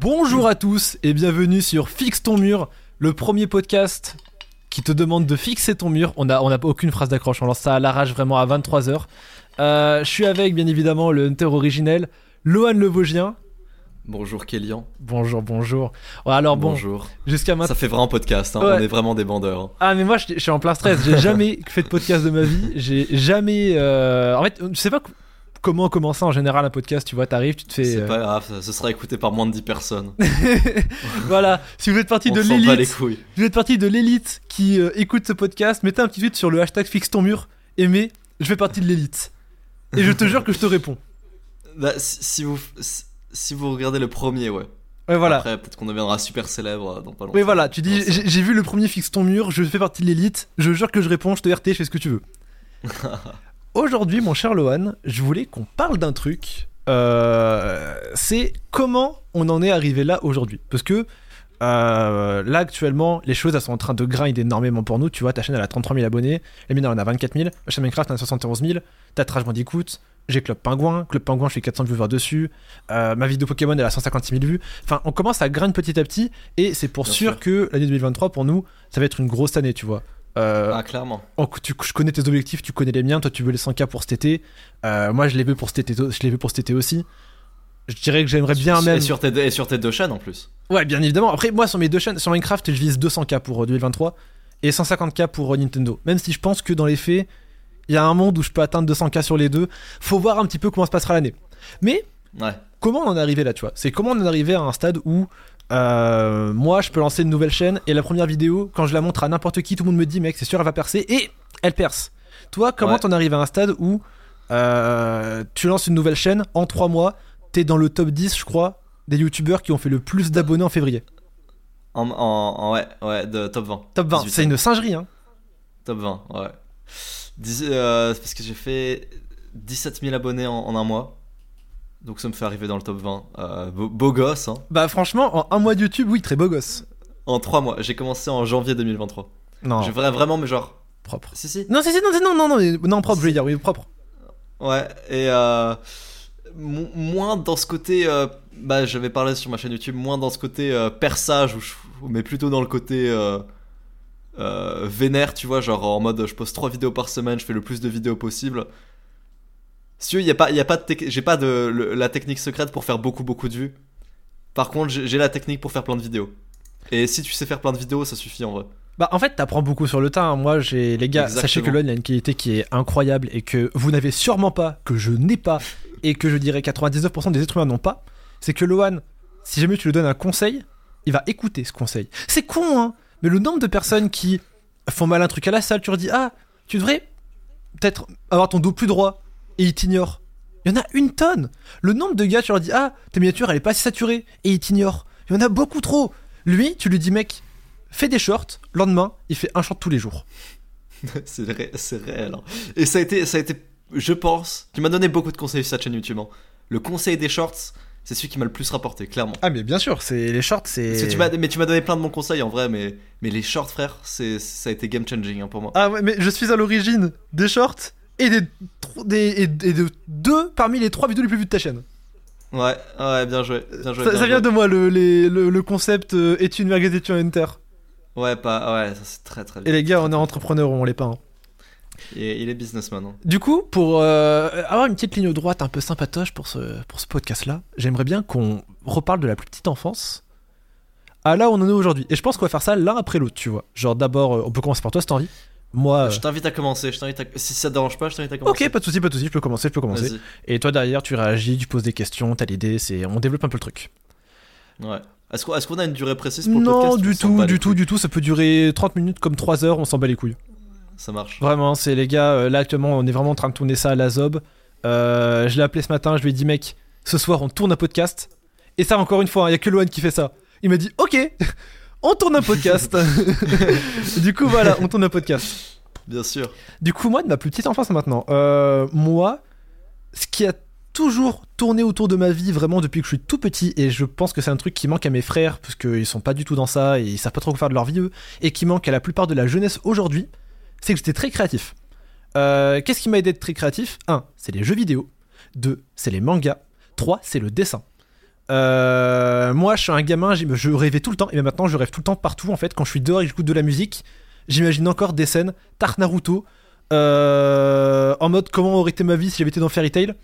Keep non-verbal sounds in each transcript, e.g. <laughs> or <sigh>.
Bonjour à tous et bienvenue sur Fixe ton mur, le premier podcast qui te demande de fixer ton mur. On n'a on a aucune phrase d'accroche, on lance ça à l'arrache vraiment à 23h. Euh, je suis avec bien évidemment le Hunter originel, Lohan Le Vosgien. Bonjour Kélian. Bonjour, bonjour. Alors bon, Bonjour. jusqu'à maintenant. Ça fait vraiment podcast, hein, Ouais. on est vraiment des bandeurs. hein. Ah mais moi je, je suis en plein stress, j'ai <laughs> jamais fait de podcast de ma vie, j'ai jamais... euh, En fait, je sais pas comment commencer en général un podcast, tu vois, t'arrives, tu te fais... C'est euh, pas grave, ce sera écouté par moins de 10 personnes. <laughs> voilà, si vous êtes parti On de l'élite, vous êtes parti de l'élite qui euh, écoute ce podcast, mettez un petit tweet sur le hashtag fixe ton mur, aimez, je fais partie de l'élite. Et je te jure que je te réponds. Bah, si, vous, si, vous regardez le premier, ouais. Ouais voilà. Après, peut-être qu'on deviendra super célèbre euh, dans pas longtemps. Oui voilà, tu dis j'ai vu le premier fixe ton mur, je fais partie de l'élite, je jure que je réponds, je te RT, je fais ce que tu veux. <laughs> Aujourd'hui mon cher Lohan, je voulais qu'on parle d'un truc, euh, c'est comment on en est arrivé là aujourd'hui. Parce que euh, là actuellement les choses elles sont en train de grind énormément pour nous, tu vois ta chaîne elle a 33 000 abonnés, la mienne elle en a 24 000, ma chaîne Minecraft elle en a 71 000, t'as Trash Bandicoot, j'ai Club Pingouin, Club Pingouin je fais 400 viewers dessus, euh, ma vidéo Pokémon elle a 156 000 vues, enfin on commence à grind petit à petit. Et c'est pour sûr, sûr. que l'année 2023 pour nous ça va être une grosse année tu vois. Euh, Ah, clairement. Oh, tu, je connais tes objectifs, tu connais les miens. Toi, tu veux les 100K pour cet été. Euh, moi, je les veux pour cet été. Je les veux pour cet été aussi. Je dirais que j'aimerais bien Et même. sur, tes, deux- et sur tes deux chaînes en plus. Ouais, bien évidemment. Après, moi, sur mes deux chaînes, sur Minecraft, je vise 200K pour euh, 2023 et 150K pour euh, Nintendo. Même si je pense que dans les faits, il y a un monde où je peux atteindre 200K sur les deux. Faut voir un petit peu comment se passera l'année. Mais Ouais. comment on en est arrivé là, tu vois? C'est comment on en est arrivé à un stade où euh, moi je peux lancer une nouvelle chaîne et la première vidéo, quand je la montre à n'importe qui, tout le monde me dit mec, c'est sûr, elle va percer et elle perce. Toi, comment Ouais. t'en arrives à un stade où euh, tu lances une nouvelle chaîne en 3 mois, t'es dans le top 10, je crois, des youtubeurs qui ont fait le plus d'abonnés en février? En, en, en- ouais, ouais, de top 20. Top 20, 18. c'est une singerie, hein Top 20, ouais. Dix- euh, c'est parce que j'ai fait 17 000 abonnés en, en un mois. Donc ça me fait arriver dans le top 20. Euh, beau, beau gosse, hein. Bah, franchement, en un mois de YouTube, oui, très beau gosse. En 3 mois. J'ai commencé en janvier 2023. Non, Je ferais vraiment, mais genre. propre. Si, si. Non, c'est c'est- non, non, non, non, non, propre, je veux dire, oui, propre. Ouais, et euh, mo- moins dans ce côté. euh, bah, j'avais parlé sur ma chaîne YouTube, moins dans ce côté euh, perçage, où je- mais plutôt dans le côté. euh, euh, vénère, tu vois, genre en mode je poste 3 vidéos par semaine, je fais le plus de vidéos possible. Si tu veux, il y a pas, y a pas de tec- j'ai pas de le- la technique secrète pour faire beaucoup beaucoup de vues. Par contre, j'ai la technique pour faire plein de vidéos. Et si tu sais faire plein de vidéos, ça suffit en vrai. Bah en fait t'apprends beaucoup sur le tas. hein. Moi j'ai les gars, Exactement. sachez que LOL a une qualité qui est incroyable et que vous n'avez sûrement pas, que je n'ai pas et que je dirais 99% des êtres humains n'ont pas. C'est que Lohan, si jamais tu lui donnes un conseil, il va écouter ce conseil. C'est con hein, mais le nombre de personnes qui font mal un truc à la salle, tu leur dis ah tu devrais peut-être avoir ton dos plus droit et ils t'ignorent. Il y en a une tonne. Le nombre de gars tu leur dis ah ta miniature elle est pas assez saturée et ils t'ignorent. Il y en a beaucoup trop. Lui tu lui dis mec fais des shorts, lendemain, il fait un short tous les jours. <laughs> c'est ré- c'est réel. hein. Et ça a été, ça a été, je pense, tu m'as donné beaucoup de conseils sur cette chaîne YouTube. hein. Le conseil des shorts, c'est celui qui m'a le plus rapporté, clairement. Ah mais bien sûr, c'est les shorts, c'est. mais tu m'as donné plein de bons conseils en vrai, mais, mais les shorts, frère, c'est, ça a été game changing hein, pour moi. Ah ouais, mais je suis à l'origine des shorts et des, et, et de deux parmi les trois vidéos les plus vues de ta chaîne. Ouais, ouais, bien joué. Bien joué ça bien ça vient joué. de moi le, les- le, le concept euh, études merguez études enter. Ouais, pas, ouais, ça c'est très très Et bien. les gars, on est entrepreneurs, on l'est pas. hein. Et il est businessman. hein. Du coup, pour euh, avoir une petite ligne droite un peu sympatoche pour ce, pour ce podcast-là, j'aimerais bien qu'on reparle de la plus petite enfance à là où on en est aujourd'hui. Et je pense qu'on va faire ça l'un après l'autre, tu vois. Genre d'abord, euh, on peut commencer par toi si t'as envie. Moi. Je t'invite à commencer. Je t'invite à... Si ça te dérange pas, je t'invite à commencer. Ok, pas de soucis, pas de soucis, je peux commencer, je peux commencer. Et toi derrière, tu réagis, tu poses des questions, t'as l'idée, c'est on développe un peu le truc. Ouais. Est-ce qu'on, a une durée précise pour le Non, podcast? ou du tout, du tout, du tout, ça peut durer 30 minutes comme 3 heures, on s'en bat les couilles. Ça marche. Vraiment, c'est les gars, euh, là actuellement, on est vraiment en train de tourner ça à la zob. Euh, je l'ai appelé ce matin, je lui ai dit mec, ce soir on tourne un podcast. Et ça encore une fois, il y a que Lohan qui fait ça. Il m'a dit OK, on tourne un podcast. <laughs> du coup voilà, on tourne un podcast. Bien sûr. Du coup, moi, de ma plus petite enfance maintenant, euh, moi, ce qui a toujours tourné autour de ma vie vraiment depuis que je suis tout petit, et je pense que c'est un truc qui manque à mes frères, parce qu'ils sont pas du tout dans ça, et ils savent pas trop quoi faire de leur vie, eux, et qui manque à la plupart de la jeunesse aujourd'hui, c'est que j'étais très créatif. Euh, Qu'est-ce qui m'a aidé d'être très créatif? 1. C'est les jeux vidéo. 2. C'est les mangas. 3. C'est le dessin. Euh, moi, je suis un gamin, je rêvais tout le temps, et maintenant, je rêve tout le temps partout. En fait, quand je suis dehors et que j'écoute de la musique, j'imagine encore des scènes, Tart Naruto, euh, en mode comment aurait été ma vie si j'avais été dans Fairy Tail?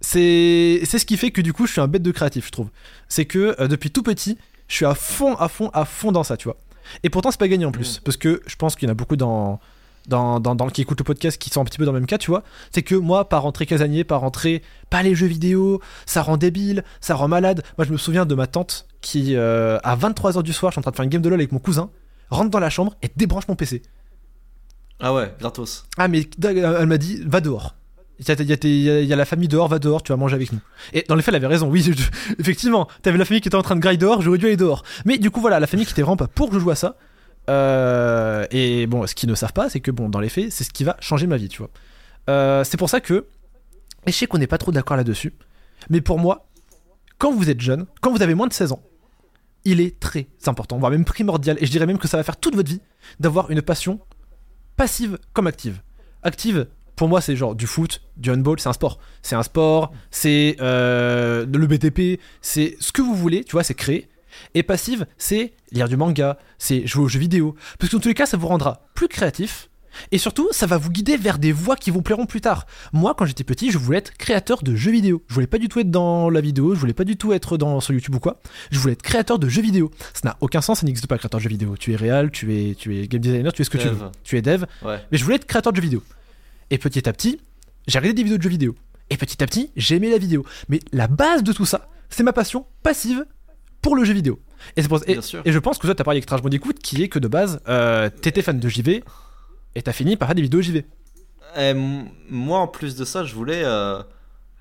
C'est ce qui fait que du coup, je suis un bête de créatif, je trouve. C'est que euh, depuis tout petit, je suis à fond, à fond, à fond dans ça, tu vois. Et pourtant, c'est pas gagné en plus, parce que je pense qu'il y en a beaucoup dans, dans, dans, dans- qui écoutent le podcast qui sont un petit peu dans le même cas, tu vois. C'est que moi, par rentrer casanier, par rentrer pas les jeux vidéo, ça rend débile, ça rend malade. Moi, je me souviens de ma tante qui, euh, à 23h du soir, je suis en train de faire une game de LoL avec mon cousin, rentre dans la chambre et débranche mon PC. Ah ouais, gratos. Ah, mais elle m'a dit, va dehors. Il y, a, y y la famille dehors, va dehors, tu vas manger avec nous. Et dans les faits, elle avait raison, oui, <laughs> je- effectivement. T'avais la famille qui était en train de grind dehors, j'aurais dû aller dehors. Mais du coup, voilà, la famille qui était vraiment pas pour que je joue à ça. Euh, et bon, ce qu'ils ne savent pas, c'est que bon, dans les faits, c'est ce qui va changer ma vie, tu vois. Euh, c'est pour ça que, et je sais qu'on n'est pas trop d'accord là-dessus, mais pour moi, quand vous êtes jeune, quand vous avez moins de 16 ans, il est très important, voire même primordial, et je dirais même que ça va faire toute votre vie, d'avoir une passion passive comme active. Active, pour moi, c'est genre du foot, du handball, c'est un sport. C'est un sport, c'est euh, le BTP, c'est ce que vous voulez, tu vois, c'est créer. Et passive, c'est lire du manga, c'est jouer aux jeux vidéo. Parce que dans tous les cas, ça vous rendra plus créatif. Et surtout, ça va vous guider vers des voies qui vous plairont plus tard. Moi, quand j'étais petit, je voulais être créateur de jeux vidéo. Je voulais pas du tout être dans la vidéo, je voulais pas du tout être dans, sur YouTube ou quoi. Je voulais être créateur de jeux vidéo. Ça n'a aucun sens, ça n'existe pas créateur de jeux vidéo. Tu es réel, tu es, tu es game designer, tu es ce que tu Dev. veux. Tu es dev, Ouais. mais je voulais être créateur de jeux vidéo. Et petit à petit, j'ai regardé des vidéos de jeux vidéo. Et petit à petit, j'ai aimé la vidéo. Mais la base de tout ça, c'est ma passion passive pour le jeu vidéo. Et, c'est pour- et, et je pense que toi, t'as parlé avec Trash Bandicoot, qui est que de base, euh, t'étais fan de JV, et t'as fini par faire des vidéos JV. Et m- moi, en plus de ça, je voulais, euh,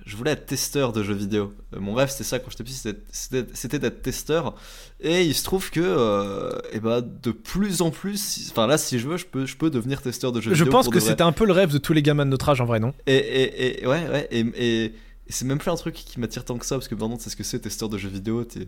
je voulais être testeur de jeux vidéo. Euh, mon rêve, c'était ça quand j'étais petit, c'était- d'être testeur. Et il se trouve que, euh, eh ben, de plus en plus, enfin là, si je veux, je peux, je peux devenir testeur de jeux Je vidéo. pense pour que c'était un peu le rêve de tous les gamins de notre âge, en vrai, non? Et, et, et ouais, ouais, et, et- et c'est même plus un truc qui m'attire tant que ça, parce que maintenant, tu sais ce que c'est, testeur de jeux vidéo, t'es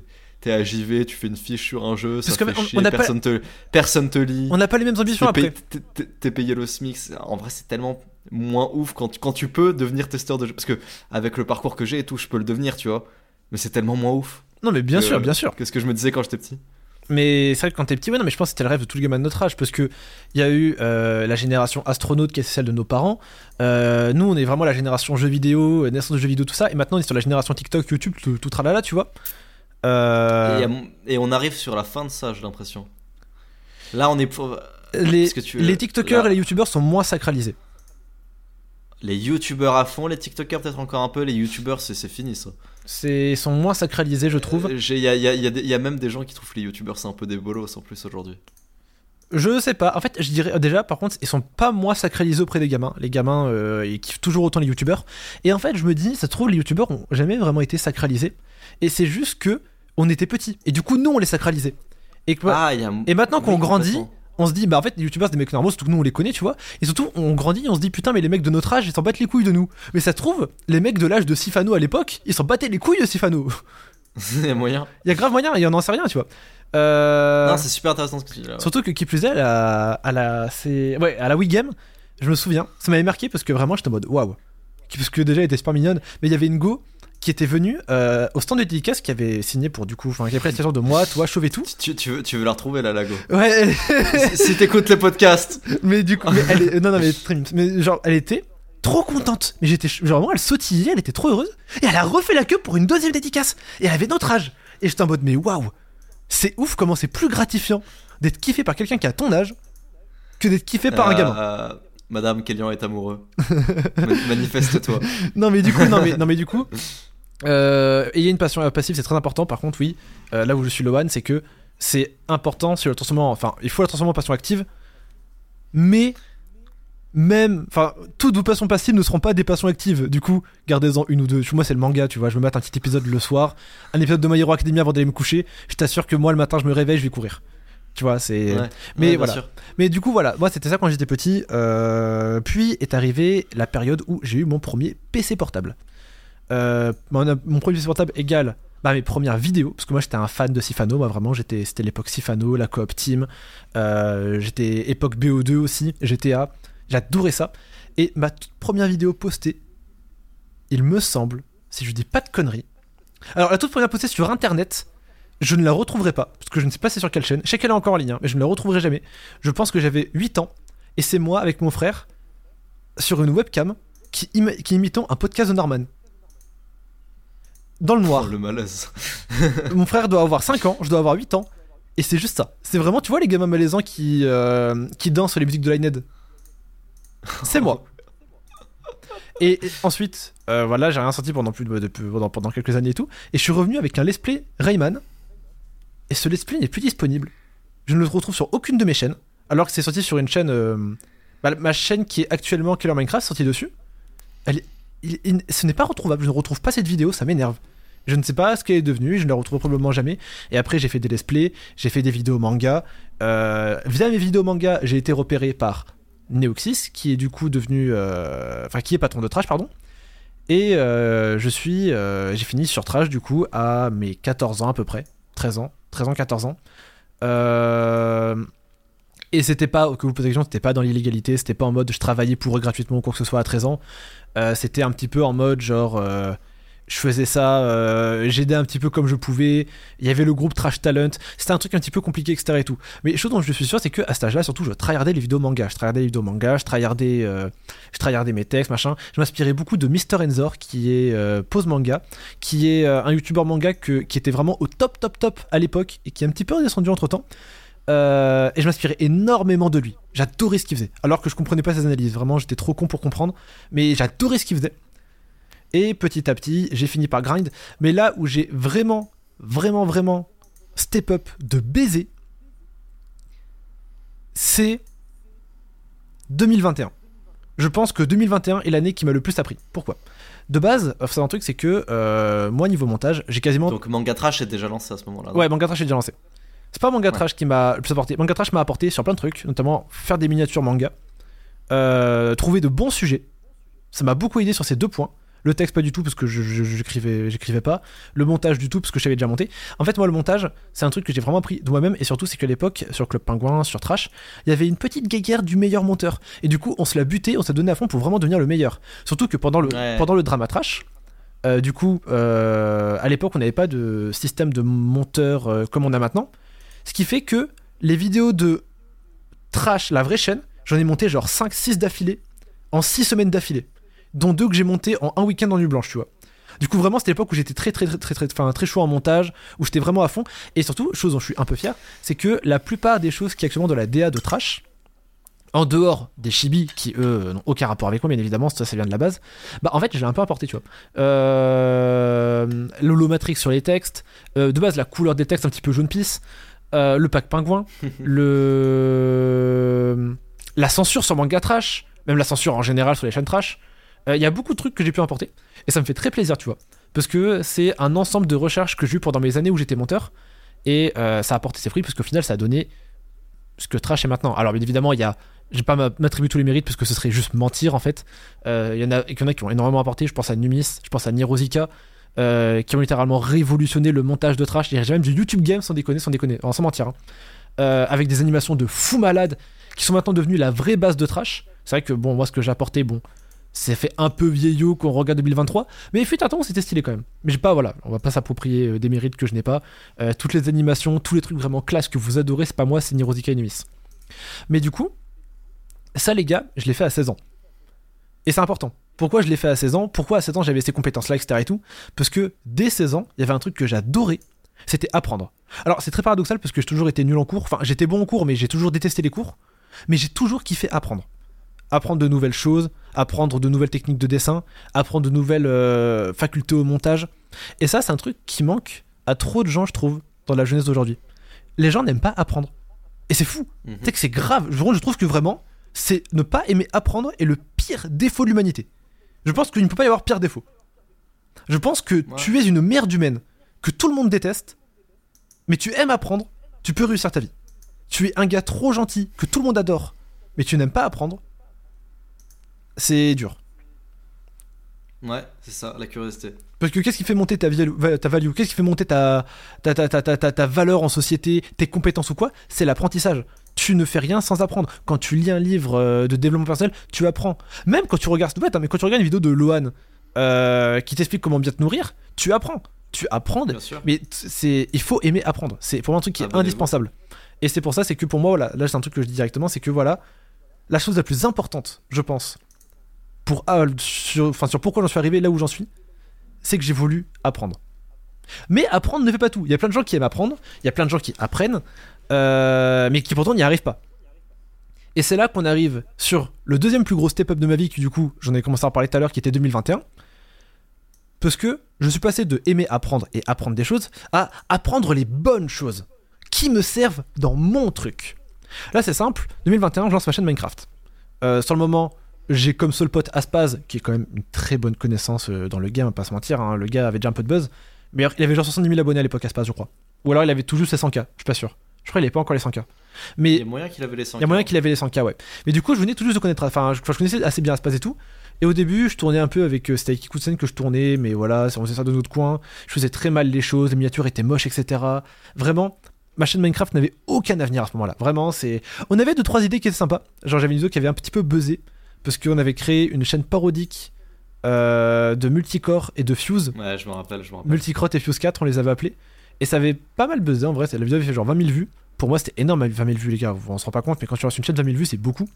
es à JV, tu fais une fiche sur un jeu, ça Parce que fait on- chier, on n'a pas- personne, te, personne te lit. On n'a pas les mêmes ambitions T'es après. payé- t'es- t'es- T'es payé le SMIC. En vrai, c'est tellement moins ouf quand tu, quand tu peux devenir testeur de jeux. Parce que avec le parcours que j'ai et tout, je peux le devenir, tu vois. Mais c'est tellement moins ouf Non, mais bien que- sûr, bien sûr. que ce que je me disais quand j'étais petit. Mais c'est vrai que quand t'es petit, ouais, non, mais je pense que c'était le rêve de tous les gamins de notre âge, parce que il y a eu euh, la génération astronaute qui est celle de nos parents. Euh, nous, on est vraiment la génération jeux vidéo, euh, naissance de jeux vidéo, tout ça, et maintenant on est sur la génération TikTok, YouTube, tout, tout tralala, tu vois. Euh, Et, on arrive sur la fin de ça, j'ai l'impression. Là, on est pour. les, Est-ce que tu- les TikTokers là- et les YouTubers sont moins sacralisés. Les youtubeurs à fond, les tiktokers peut-être encore un peu, les youtubeurs c'est fini ça. Ils sont moins sacralisés, je trouve. Euh, Il y a, il y a- il y a des- il y a même des gens qui trouvent les youtubeurs c'est un peu des bolos en plus aujourd'hui. Je sais pas. En fait, je dirais déjà, par contre, ils sont pas moins sacralisés auprès des gamins. Les gamins, euh, ils kiffent toujours autant les youtubeurs. Et en fait, je me dis, ça se trouve, les youtubeurs ont jamais vraiment été sacralisés. Et c'est juste que on était petits. Et du coup, nous, on les sacralisait. Et, que- Ah, y a... et maintenant qu'on Oui, grandit, on se dit, bah en fait, les youtubeurs, c'est des mecs normaux, surtout que nous, on les connaît, tu vois. Et surtout, on grandit, on se dit, putain, mais les mecs de notre âge, ils s'en battent les couilles de nous. Mais ça se trouve, les mecs de l'âge de Sifano à l'époque, ils s'en battaient les couilles de Sifano. <laughs> Il y a moyen. Il y a grave moyen, et on en sait rien, tu vois. Euh... Non, c'est super intéressant ce que tu dis là. ouais. Surtout que qui plus est, à la, à la, c'est, ouais, à la Wii Game, je me souviens, ça m'avait marqué parce que vraiment j'étais en mode waouh. Parce que déjà elle était super mignonne, mais il y avait une go qui était venue euh, au stand de dédicace qui avait signé pour du coup, enfin qui avait pris la de moi, toi, Chauve et tout. Tu, tu veux, tu veux la retrouver la Lago Ouais, si t'écoutes le podcast mais du coup, mais elle est, non, non, mais très mais genre elle était trop contente. Mais j'étais, genre vraiment elle sautillait, elle était trop heureuse et elle a refait la queue pour une deuxième dédicace et elle avait notre âge. Et j'étais en mode mais waouh, c'est ouf comment c'est plus gratifiant d'être kiffé par quelqu'un qui a ton âge que d'être kiffé par un gamin. euh, Madame Kélian est amoureux. Ma- <laughs> Manifeste-toi. Non mais du coup, non mais, non mais du coup, <laughs> euh, ayez une passion passive, c'est très important. Par contre, oui, euh, là où je suis Loan, c'est que c'est important sur le transformement. Enfin, il faut la transformer en passion active, mais même, enfin, toutes vos passions passives ne seront pas des passions actives. Du coup, gardez-en une ou deux. Moi, c'est le manga, tu vois. Je me mate un petit épisode le soir, un épisode de My Hero Academia avant d'aller me coucher. Je t'assure que moi, le matin, je me réveille, je vais courir. Tu vois, c'est. Ouais. Mais Ouais, voilà. sûr. Mais du coup, voilà, moi c'était ça quand j'étais petit. Euh, puis est arrivée la période où j'ai eu mon premier PC portable. Euh, mon, mon premier portable égale bah, mes premières vidéos, parce que moi j'étais un fan de Sifano, moi vraiment c'était l'époque Sifano, la coop team, euh, j'étais époque BO2 aussi, GTA, j'adorais ça. Et ma toute première vidéo postée, il me semble, si je dis pas de conneries, Alors, la toute première postée sur internet, je ne la retrouverai pas, parce que je ne sais pas c'est sur quelle chaîne. Je sais qu'elle est encore en ligne, hein, mais je ne la retrouverai jamais. Je pense que j'avais 8 ans, et c'est moi avec mon frère, sur une webcam, qui, qui imitons un podcast de Norman. Dans le noir. Oh, le malaise. <laughs> mon frère doit avoir 5 ans, je dois avoir 8 ans, et c'est juste ça. C'est vraiment, tu vois, les gamins malaisants qui, euh, qui dansent sur les musiques de Linehead. C'est moi. Et, et ensuite, euh, voilà, j'ai rien sorti pendant, plus de, de- pendant, pendant quelques années et tout, et je suis revenu avec un let's play Rayman, et ce let's play n'est plus disponible. Je ne le retrouve sur aucune de mes chaînes, alors que c'est sorti sur une chaîne. euh, bah, ma chaîne qui est actuellement Killer Minecraft, sortie dessus. Elle, est- ce n'est pas retrouvable, je ne retrouve pas cette vidéo, ça m'énerve. Je ne sais pas ce qu'elle est devenue, je ne la retrouve probablement jamais. Et après, j'ai fait des let's play, j'ai fait des vidéos manga. Euh, via mes vidéos manga, j'ai été repéré par Neoxys, qui est du coup devenu. euh, Enfin, qui est patron de Trash, pardon. Et euh, je suis. euh, j'ai fini sur Trash, du coup, à mes 14 ans à peu près. 13 ans. 13 ans, 14 ans. Et c'était pas, que vous posez c'était pas dans l'illégalité, c'était pas en mode je travaillais pour eux gratuitement ou quoi que ce soit à 13 ans. Euh, c'était un petit peu en mode genre. euh, je faisais ça, euh, j'aidais un petit peu comme je pouvais. Il y avait le groupe Trash Talent. C'était un truc un petit peu compliqué, etc. Et tout. Mais chose dont je suis sûr, c'est que à cet âge-là, surtout, je tryhardais les vidéos manga. Je tryhardais les vidéos manga, je tryhardais, mes textes, machin. Je m'inspirais beaucoup de Mr. Enzor, qui est Pose Manga, qui est un youtubeur manga qui était vraiment au top, top, top à l'époque et qui est un petit peu redescendu entre temps. Euh, et je m'inspirais énormément de lui. J'adorais ce qu'il faisait. Alors que je comprenais pas ses analyses. Vraiment, j'étais trop con pour comprendre. Mais j'adorais ce qu'il faisait. Et petit à petit, j'ai fini par grind. Mais là où j'ai vraiment, vraiment, vraiment step up de baiser, c'est 2021. Je pense que 2021 est l'année qui m'a le plus appris. Pourquoi? De base, c'est un truc, c'est que euh, moi, niveau montage, j'ai quasiment Donc Manga Trash est déjà lancé à ce moment-là. Ouais, Manga Trash est déjà lancé. C'est pas Manga Ouais. Trash qui m'a le plus apporté. Manga Trash m'a apporté sur plein de trucs, notamment faire des miniatures manga, euh, trouver de bons sujets. Ça m'a beaucoup aidé sur ces deux points. Le texte pas du tout parce que je je- j'écrivais j'écrivais pas. Le montage du tout parce que je savais déjà monter. En fait moi le montage c'est un truc que j'ai vraiment appris de moi-même et surtout c'est qu'à l'époque sur Club Pingouin, sur Trash, il y avait une petite guéguerre du meilleur monteur. Et du coup on se l'a buté, on s'est donné à fond pour vraiment devenir le meilleur. Surtout que pendant le, Ouais. pendant le drama Trash, euh, du coup, euh, à l'époque, on n'avait pas de système de monteur euh, comme on a maintenant. Ce qui fait que les vidéos de Trash, la vraie chaîne, j'en ai monté genre 5-6 d'affilée, en 6 semaines d'affilée. Dont deux que j'ai monté en un week-end en nuit blanche, tu vois. Du coup, vraiment, c'était l'époque où j'étais très, très, très, très, très, enfin, très chaud en montage, où j'étais vraiment à fond. Et surtout, chose dont je suis un peu fier, c'est que la plupart des choses qui actuellement de la DA de Trash, en dehors des chibis qui eux n'ont aucun rapport avec moi bien évidemment ça ça vient de la base bah en fait je l'ai un peu apporté tu vois euh, l'holomatrix sur les textes euh, de base la couleur des textes un petit peu jaune pisse euh, le pack pingouin <laughs> le la censure sur manga trash même la censure en général sur les chaînes trash Euh, il y a beaucoup de trucs que j'ai pu apporter et ça me fait très plaisir tu vois parce que c'est un ensemble de recherches que j'ai eu pendant mes années où j'étais monteur et euh, ça a apporté ses fruits parce qu'au final ça a donné ce que Trash est maintenant. Alors bien évidemment, il y a, je vais pas m'a- m'attribuer tous les mérites parce que ce serait juste mentir en fait. Euh, Il y en a, y en a qui ont énormément apporté. Je pense à Numis, je pense à Nirozika, euh, qui ont littéralement révolutionné le montage de Trash. Il y a même du YouTube Game sans déconner, sans déconner, sans mentir. hein. Euh, avec des animations de fou malade qui sont maintenant devenues la vraie base de Trash. C'est vrai que bon, moi ce que j'ai apporté, bon, c'est fait un peu vieillot qu'on regarde 2023, mais il fut c'était stylé quand même. Mais j'ai pas, voilà, on va pas s'approprier euh, des mérites que je n'ai pas. Toutes les animations, tous les trucs vraiment classe que vous adorez, c'est pas moi, c'est Nirozika et Numis. Mais du coup, ça les gars, je l'ai fait à 16 ans. Et c'est important. Pourquoi je l'ai fait à 16 ans Pourquoi à 16 ans j'avais ces compétences-là, etc. et tout Parce que dès 16 ans, il y avait un truc que j'adorais, c'était apprendre. Alors c'est très paradoxal parce que j'ai toujours été nul en cours, enfin j'étais bon en cours, mais j'ai toujours détesté les cours. Mais j'ai toujours kiffé apprendre. Apprendre de nouvelles choses, apprendre de nouvelles techniques de dessin, apprendre de nouvelles euh, facultés au montage. Et ça, c'est un truc qui manque à trop de gens, je trouve, dans la jeunesse d'aujourd'hui. Les gens n'aiment pas apprendre. Et c'est fou. Mhm. Tu sais que c'est grave. Je, je trouve que vraiment, c'est ne pas aimer apprendre est le pire défaut de l'humanité. Je pense qu'il ne peut pas y avoir pire défaut. Je pense que tu es une merde humaine, que tout le monde déteste, mais tu aimes apprendre, tu peux réussir ta vie. Tu es un gars trop gentil, que tout le monde adore, mais tu n'aimes pas apprendre, c'est dur. Ouais, c'est ça, la curiosité. Parce que qu'est-ce qui fait monter ta, value, ta value? Qu'est-ce qui fait monter ta, ta, ta, ta, ta, ta- ta valeur en société, tes compétences ou quoi? C'est l'apprentissage. Tu ne fais rien sans apprendre. Quand tu lis un livre euh, de développement personnel, tu apprends. Même quand tu regardes, bête, hein, mais quand tu regardes une vidéo de Lohan euh, qui t'explique comment bien te nourrir, tu apprends. tu apprends, Bien sûr. mais c'est, il faut aimer apprendre. C'est pour moi un truc qui est Abonnez-vous. indispensable. Et c'est pour ça, c'est que pour moi, voilà, là c'est un truc que je dis directement, c'est que voilà, la chose la plus importante, je pense, pour ah, sur, enfin sur pourquoi j'en suis arrivé là où j'en suis, c'est que j'ai voulu apprendre. Mais apprendre ne fait pas tout. Il y a plein de gens qui aiment apprendre, il y a plein de gens qui apprennent, euh, mais qui pourtant n'y arrivent pas. Et c'est là qu'on arrive sur le deuxième plus gros step-up de ma vie, qui du coup, j'en ai commencé à en parler tout à l'heure, qui était 2021. Parce que je suis passé de aimer apprendre et apprendre des choses à apprendre les bonnes choses qui me servent dans mon truc. Là, c'est simple. 2021, je lance ma chaîne Minecraft. Euh, sur le moment, j'ai comme seul pote Aspaz, qui est quand même une très bonne connaissance euh, dans le game, pas se mentir. hein. Le gars avait déjà un peu de buzz. Mais il avait genre 70 000 abonnés à l'époque, Aspaz, je crois. Ou alors il avait les 100K, je suis pas sûr. Je crois qu'il avait pas encore les 100K. Mais Il y a moyen qu'il avait les 100 il y a moyen qu'il avait les 100K, ouais. Mais du coup, je venais tout juste de connaître. Enfin, je, connaissais assez bien Aspaz et tout. Et au début, je tournais un peu avec. euh, C'était avec que je tournais, mais voilà, on faisait ça de notre coin. Je faisais très mal les choses, les miniatures étaient moches, etc. Vraiment, ma chaîne Minecraft n'avait aucun avenir à ce moment-là. Vraiment, c'est. On avait deux, trois idées qui étaient sympas. Genre, j'avais une vidéo qui avait un petit peu buzzé. Parce qu'on avait créé une chaîne parodique euh, de multicore et de fuse. Ouais, je me rappelle, je me rappelle. Multicrot et Fuse 4, on les avait appelés. Et ça avait pas mal buzzé en vrai. La vidéo avait fait genre 20 000 vues. Pour moi, c'était énorme, 20 000 vues, les gars. On se rend pas compte, mais quand tu lances une chaîne de 20 000 vues, c'est beaucoup.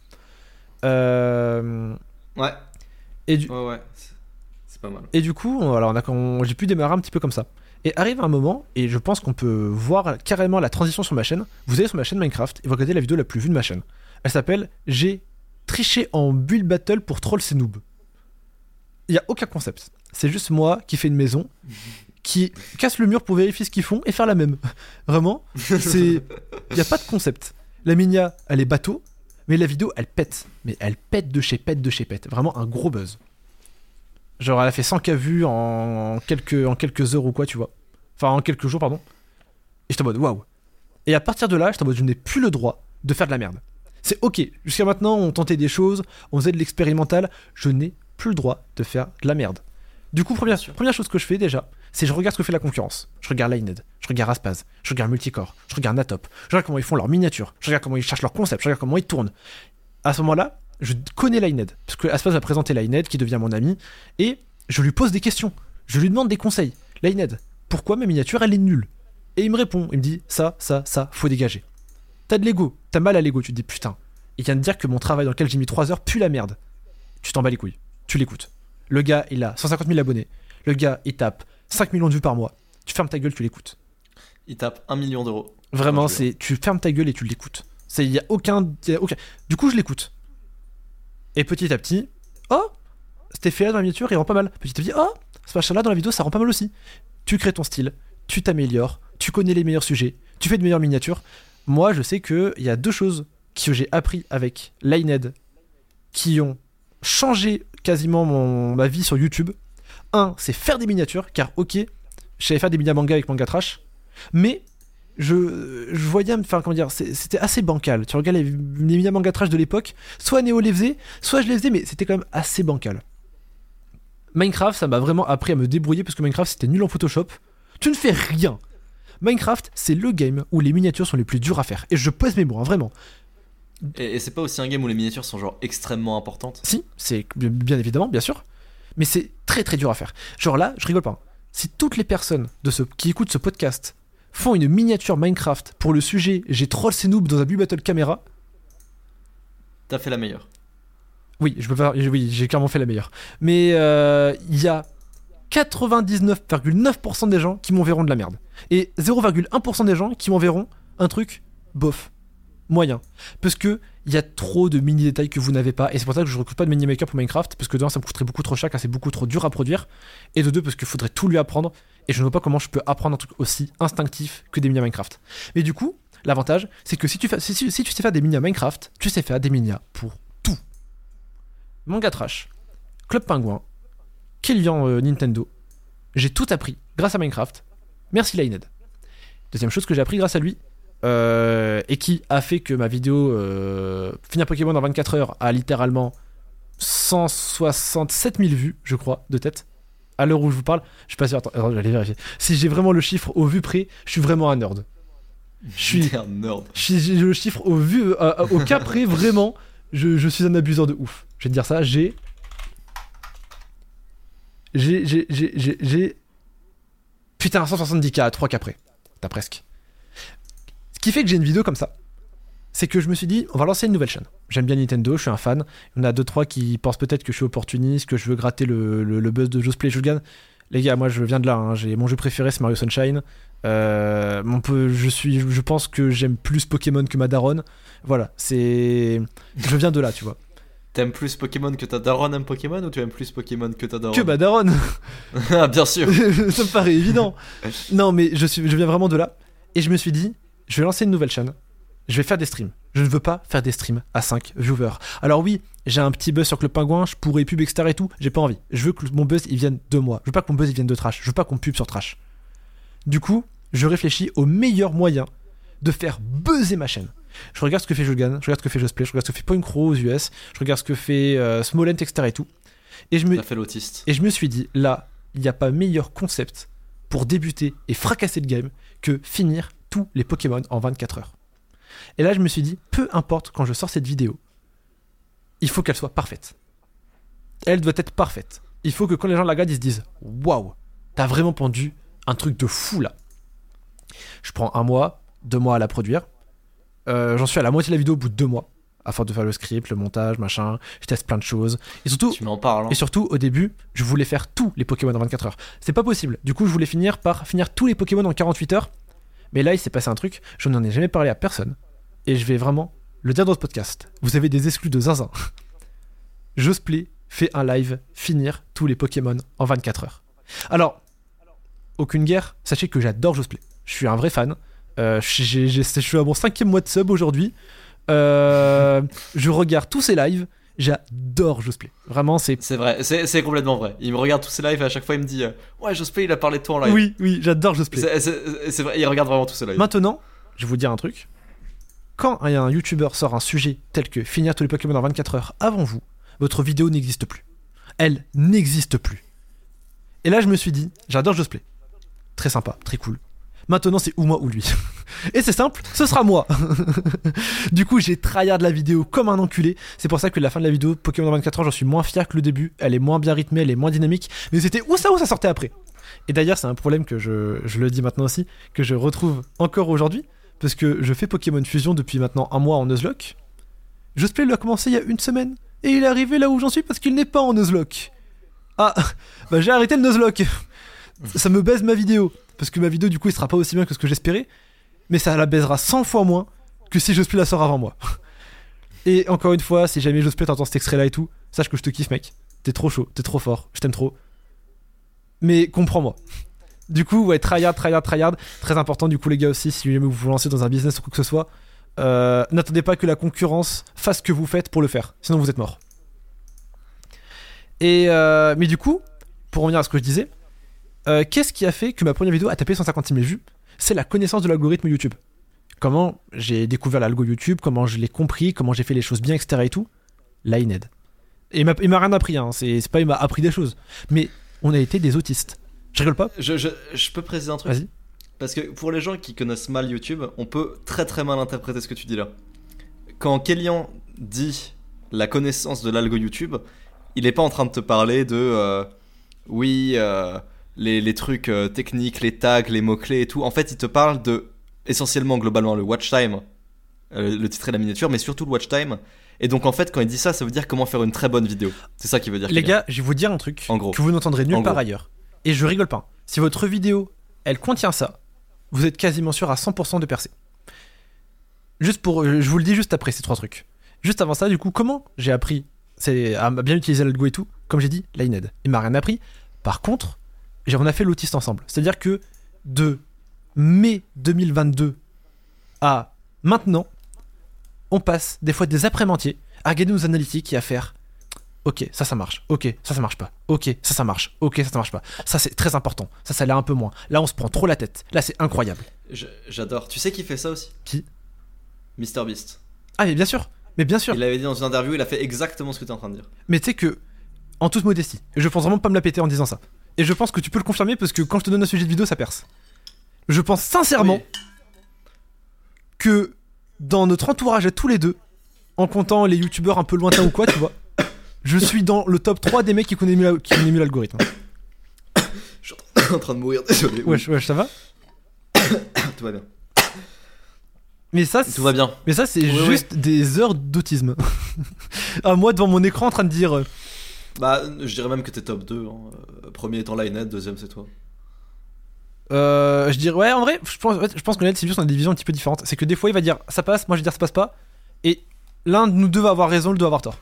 Euh, Ouais, Et, du, ouais, ouais. c'est- pas mal. et du coup, on- alors on a, on- j'ai pu démarrer un petit peu comme ça. Et arrive un moment, et je pense qu'on peut voir carrément la transition sur ma chaîne. Vous allez sur ma chaîne Minecraft et vous regardez la vidéo la plus vue de ma chaîne. Elle s'appelle J'ai triché en build battle pour troll ces noobs. Il y a aucun concept. C'est juste moi qui fais une maison, <laughs> qui casse le mur pour vérifier ce qu'ils font et faire la même. Vraiment, c'est. <laughs> Il n'y a pas de concept. La Minia, elle est bateau, mais la vidéo, elle pète. Mais elle pète de chez pète de chez pète. Vraiment un gros buzz. Genre, elle a fait 100K vues en quelques, en quelques heures ou quoi, tu vois. Enfin, en quelques jours, pardon. Et j'étais en mode waouh. Et à partir de là, j'étais en mode je n'ai plus le droit de faire de la merde. C'est ok. Jusqu'à maintenant, on tentait des choses, on faisait de l'expérimental. Je n'ai plus le droit de faire de la merde. Du coup, première, première chose que je fais déjà, c'est je regarde ce que fait la concurrence. Je regarde Lined, je regarde Aspaz, je regarde Multicore, je regarde Natop, je regarde comment ils font leurs miniatures, je regarde comment ils cherchent leur concept, je regarde comment ils tournent. À ce moment-là, je connais Lined, parce que Aspaz va présenter Lined, qui devient mon ami, et je lui pose des questions. Je lui demande des conseils. Lined, pourquoi ma miniature elle est nulle? Et il me répond, il me dit ça, ça, ça, faut dégager. T'as de l'ego, t'as mal à l'ego, tu te dis putain, il vient de dire que mon travail dans lequel j'ai mis 3 heures pue la merde. Tu t'en bats les couilles, tu l'écoutes. Le gars, il a 150 000 abonnés. Le gars, il tape 5 millions de vues par mois. Tu fermes ta gueule, tu l'écoutes. Il tape 1 million d'euros. Vraiment, c'est tu fermes ta gueule et tu l'écoutes. C'est il y a aucun, y a aucun. Du coup, je l'écoute. Et petit à petit, oh, cet effet-là dans la miniature, il rend pas mal. Petit à petit, oh, ce machin-là dans la vidéo, ça rend pas mal aussi. Tu crées ton style, tu t'améliores, tu connais les meilleurs sujets, tu fais de meilleures miniatures. Moi, je sais que il y a deux choses que j'ai appris avec Lined qui ont changé quasiment mon, ma vie sur YouTube. Un, c'est faire des miniatures, car ok, je savais faire des mini manga avec manga trash, mais je, je voyais, enfin comment dire, c'était assez bancal. Tu regardes les, les mini manga trash de l'époque, soit Neo les faisait, soit je les faisais, mais c'était quand même assez bancal. Minecraft, ça m'a vraiment appris à me débrouiller parce que Minecraft c'était nul en Photoshop. Tu ne fais rien. Minecraft, c'est le game où les miniatures sont les plus dures à faire. Et je pèse mes mots, hein, vraiment. Et, et c'est pas aussi un game où les miniatures sont genre extrêmement importantes? Si, c'est bien évidemment, bien sûr. Mais c'est très très dur à faire. Genre là, je rigole pas. Si toutes les personnes de ce, qui écoutent ce podcast font une miniature Minecraft pour le sujet J'ai troll ces noobs dans un Blue Battle caméra, T'as fait la meilleure. oui, je peux pas, oui, j'ai clairement fait la meilleure. Mais euh, il y a 99,9% des gens qui m'enverront de la merde. Et 0,1% des gens qui m'enverront un truc bof, moyen. Parce que il y a trop de mini détails que vous n'avez pas. Et c'est pour ça que je recrute pas de mini maker pour Minecraft. Parce que de ça me coûterait beaucoup trop cher car c'est beaucoup trop dur à produire. Et de deux, parce qu'il faudrait tout lui apprendre. Et je ne vois pas comment je peux apprendre un truc aussi instinctif que des mini Minecraft. Mais du coup, l'avantage, c'est que si tu, sais faire des mini Minecraft, tu sais faire des mini pour tout. Manga Trash, Club Pingouin, Killian euh, Nintendo. J'ai tout appris grâce à Minecraft. Merci Lined. Deuxième chose que j'ai appris grâce à lui, euh, et qui a fait que ma vidéo euh, Finir Pokémon dans 24 heures a littéralement 167 000 vues, je crois, de tête. À l'heure où je vous parle, je suis pas sûr. Attends, attends, j'allais vérifier. Si j'ai vraiment le chiffre au vu près, je suis vraiment un nerd. Je suis, un nerd. j'ai le chiffre au vu, euh, euh, au cas près, <laughs> vraiment. Je, je suis un abuseur de ouf. Je vais te dire ça. J'ai, j'ai, j'ai, j'ai, Putain, 170k à 3 qu'après. T'as presque. Ce qui fait que j'ai une vidéo comme ça, c'est que je me suis dit, on va lancer une nouvelle chaîne. J'aime bien Nintendo, je suis un fan. Il y en a 2-3 qui pensent peut-être que je suis opportuniste, que je veux gratter le, le- le buzz de Just Play Shotgun. Les gars, moi je viens de là. hein. J'ai mon jeu préféré, c'est Mario Sunshine. Euh, je suis, je pense que j'aime plus Pokémon que ma daronne. Voilà, c'est, je viens de là, tu vois. T'aimes plus Pokémon que ta daronne aime Pokémon ou tu aimes plus Pokémon que ta daronne? Que ma daronne. <laughs> Ah, bien sûr. <laughs> ça me paraît évident. Non, mais je, suis, je viens vraiment de là. Et je me suis dit, je vais lancer une nouvelle chaîne. Je vais faire des streams. Je ne veux pas faire des streams à 5 viewers. Alors oui, j'ai un petit buzz sur Club Pingouin, je pourrais pub, etc. et tout. J'ai pas envie. Je veux que mon buzz, il vienne de moi. Je veux pas que mon buzz, il vienne de Trash. Je veux pas qu'on pub sur Trash. Du coup, je réfléchis au meilleur moyen de faire buzzer ma chaîne. Je regarde ce que fait Jogan, je regarde ce que fait Justplay, je regarde ce que fait Point Crow aux US, je regarde ce que fait euh, Smolent, etc. et tout. Et je me, fait l'autiste. et je me suis dit, là, il n'y a pas meilleur concept pour débuter et fracasser le game que finir tous les Pokémon en 24 heures. Et là, je me suis dit, peu importe quand je sors cette vidéo, il faut qu'elle soit parfaite. Elle doit être parfaite. Il faut que quand les gens la regardent, ils se disent, waouh, t'as vraiment pendu un truc de fou là. Je prends un mois, deux mois à la produire. Euh, J'en suis à la moitié de la vidéo au bout de deux mois, afin de faire le script, le montage, machin. Je teste plein de choses. Et surtout, Tu m'en parles. hein. et surtout, au début, je voulais faire tous les Pokémon en 24 heures. C'est pas possible. Du coup, je voulais finir par finir tous les Pokémon en 48 heures. Mais là, il s'est passé un truc. Je n'en ai jamais parlé à personne. Et je vais vraiment le dire dans ce podcast. Vous avez des exclus de zinzin. <laughs> Josplay fait un live finir tous les Pokémon en 24 heures. Alors, aucune guerre. Sachez que j'adore Josplay. Je suis un vrai fan. Euh, je suis à mon cinquième mois de sub aujourd'hui. Euh, je regarde tous ses lives. J'adore Josplay. Vraiment, c'est C'est vrai, c'est complètement vrai. Il me regarde tous ses lives et à chaque fois il me dit euh, Ouais, Jospé, il a parlé de toi en live. Oui, oui, j'adore Josplay. C'est- vrai, il regarde vraiment tous ses lives. Maintenant, je vais vous dire un truc. Quand un, youtubeur sort un sujet tel que finir tous les Pokémon en 24 heures avant vous, votre vidéo n'existe plus. Elle n'existe plus. Et là, je me suis dit, j'adore Josplay. Très sympa, très cool. Maintenant, c'est ou moi ou lui. <laughs> Et c'est simple, ce sera moi. <laughs> du coup, j'ai tryhard la vidéo comme un enculé. C'est pour ça que la fin de la vidéo Pokémon en 24 heures, j'en suis moins fier que le début. Elle est moins bien rythmée, elle est moins dynamique. Mais c'était où ça où ça sortait après? Et d'ailleurs, c'est un problème que je, je le dis maintenant aussi, que je retrouve encore aujourd'hui, parce que je fais Pokémon Fusion depuis maintenant un mois en Nuzlocke. Josplay l'a commencé il y a une semaine, et il est arrivé là où j'en suis parce qu'il n'est pas en Nuzlocke. Ah, bah j'ai arrêté le Nuzlocke. Ça me baise ma vidéo, parce que ma vidéo du coup il sera pas aussi bien que ce que j'espérais, mais ça la baisera 100 fois moins que si Josplay la sort avant moi. <laughs> Et encore une fois, si jamais Josplay t'entends cet extrait là et tout, sache que je te kiffe mec. T'es trop chaud, t'es trop fort, je t'aime trop. Mais comprends-moi. Du coup, ouais, tryhard, tryhard, tryhard. Très important, du coup, les gars aussi, si jamais vous vous lancez dans un business ou quoi que ce soit, euh, n'attendez pas que la concurrence fasse ce que vous faites pour le faire. Sinon, vous êtes mort. Et euh, mais du coup, pour revenir à ce que je disais, euh, qu'est-ce qui a fait que ma première vidéo a tapé 150 000 vues? C'est la connaissance de l'algorithme YouTube. Comment j'ai découvert l'algo YouTube, comment je l'ai compris, comment j'ai fait les choses bien, etc. et tout. Là, il m'aide. Et il m'a- rien appris, hein. c'est c'est pas il m'a appris des choses. Mais on a été des autistes. Je rigole pas Je, je, je peux préciser un truc? Vas-y. Parce que pour les gens qui connaissent mal YouTube, on peut très très mal interpréter ce que tu dis là. Quand Kélian dit la connaissance de l'algo YouTube, il n'est pas en train de te parler de euh, oui, euh, les, les trucs euh, techniques, les tags, les mots-clés et tout. En fait, il te parle de essentiellement globalement le watch time, euh, le titre et la miniature, mais surtout le watch time. Et donc en fait, quand il dit ça, ça veut dire comment faire une très bonne vidéo. C'est ça qu'il veut dire. Les gars, je vais vous dire un truc En gros. que vous n'entendrez nulle En part gros. ailleurs. Et je rigole pas. Si votre vidéo, elle contient ça, vous êtes quasiment sûr à 100% de percer. Juste pour, euh, je vous le dis juste après ces trois trucs. Juste avant ça, du coup, comment j'ai appris c'est à bien utiliser l'algo et tout Comme j'ai dit, là il m'a rien appris. Par contre, on a fait l'autiste ensemble. C'est-à-dire que de mai 2022 à maintenant, on passe des fois des après-mentiers à regarder nos analytiques et à faire Ok, ça ça marche. Ok, ça ça marche pas. Ok, ça ça marche. Ok, ça ça marche pas. Ça c'est très important. Ça ça l'est un peu moins. Là on se prend trop la tête. Là c'est incroyable. J'adore. Tu sais qui fait ça aussi? Qui? Mr Beast. Ah mais bien sûr. Mais bien sûr. Il l'avait dit dans une interview, il a fait exactement ce que tu es en train de dire. Mais tu sais que, en toute modestie, je pense vraiment pas me la péter en disant ça. Et je pense que tu peux le confirmer parce que quand je te donne un sujet de vidéo, ça perce. Je pense sincèrement Oui. que dans notre entourage à tous les deux, en comptant les youtubeurs un peu lointains ou quoi, tu vois, je suis dans le top 3 des mecs qui connaissent mieux l'algorithme. <coughs> Je suis en train- de mourir, désolé. oui. Wesh, wesh, ça va <coughs> Tout va bien. Mais ça, Tout va bien. mais ça c'est Oui, juste des heures d'autisme. à <laughs> moi devant mon écran en train de dire. Bah, je dirais même que t'es top 2. hein. Euh, Premier étant Linehead, deuxième c'est toi. Euh, je dirais ouais en vrai je pense, je pense que Ned c'est juste on a des visions un petit peu différentes. C'est que des fois il va dire ça passe moi je vais dire ça passe pas. Et l'un de nous deux va avoir raison l'autre doit avoir tort.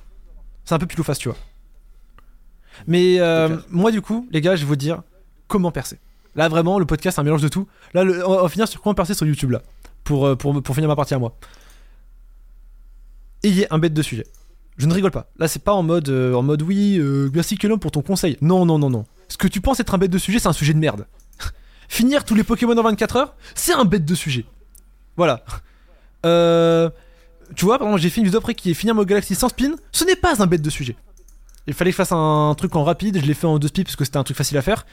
C'est un peu pile ou face tu vois. Mais euh, moi du coup les gars je vais vous dire comment percer. Là vraiment le podcast c'est un mélange de tout. Là le- on va finir sur comment percer sur YouTube là. Pour, euh, pour, pour finir ma partie à moi. Ayez un bête de sujet je ne rigole pas là c'est pas en mode euh, en mode oui euh, merci Kelom pour ton conseil non non non non ce que tu penses être un bête de sujet c'est un sujet de merde <laughs> Finir tous les Pokémon en 24 heures, c'est un bête de sujet. Voilà. Euh, tu vois, par exemple, j'ai fait une vidéo après qui est finir mon Galaxy sans spin, ce n'est pas un bête de sujet. Il fallait que je fasse un truc en rapide, je l'ai fait en deux speed parce que c'était un truc facile à faire.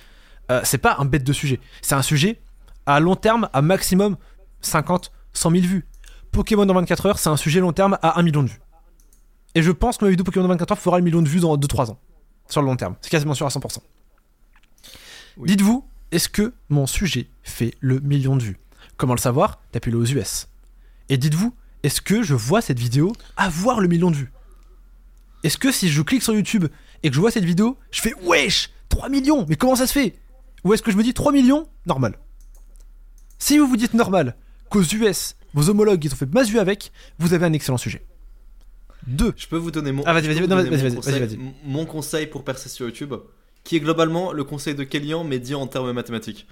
Euh, c'est pas un bête de sujet. C'est un sujet à long terme, à maximum 50, 100 000 vues. Pokémon en 24 heures, c'est un sujet long terme à 1 million de vues. Et je pense que ma vidéo Pokémon en 24 heures fera le million de vues dans 2-3 ans. Sur le long terme. C'est quasiment sûr à 100%. Oui. Dites-vous, est-ce que mon sujet fait le million de vues? Comment le savoir? Tapez-le aux US. Et dites-vous, est-ce que je vois cette vidéo avoir le million de vues? Est-ce que si je clique sur YouTube et que je vois cette vidéo, je fais wesh 3 millions Mais comment ça se fait? Ou est-ce que je me dis 3 millions? Normal. Si vous vous dites normal, qu'aux US, vos homologues ils ont fait masse vue avec, vous avez un excellent sujet. 2. Je peux vous donner mon, Ah, vas-y, vas-y, vas-y, vas-y, conseil- vas-y, vas-y. m- Mon conseil pour percer sur YouTube, qui est globalement le conseil de Kélian, mais dit en termes mathématiques.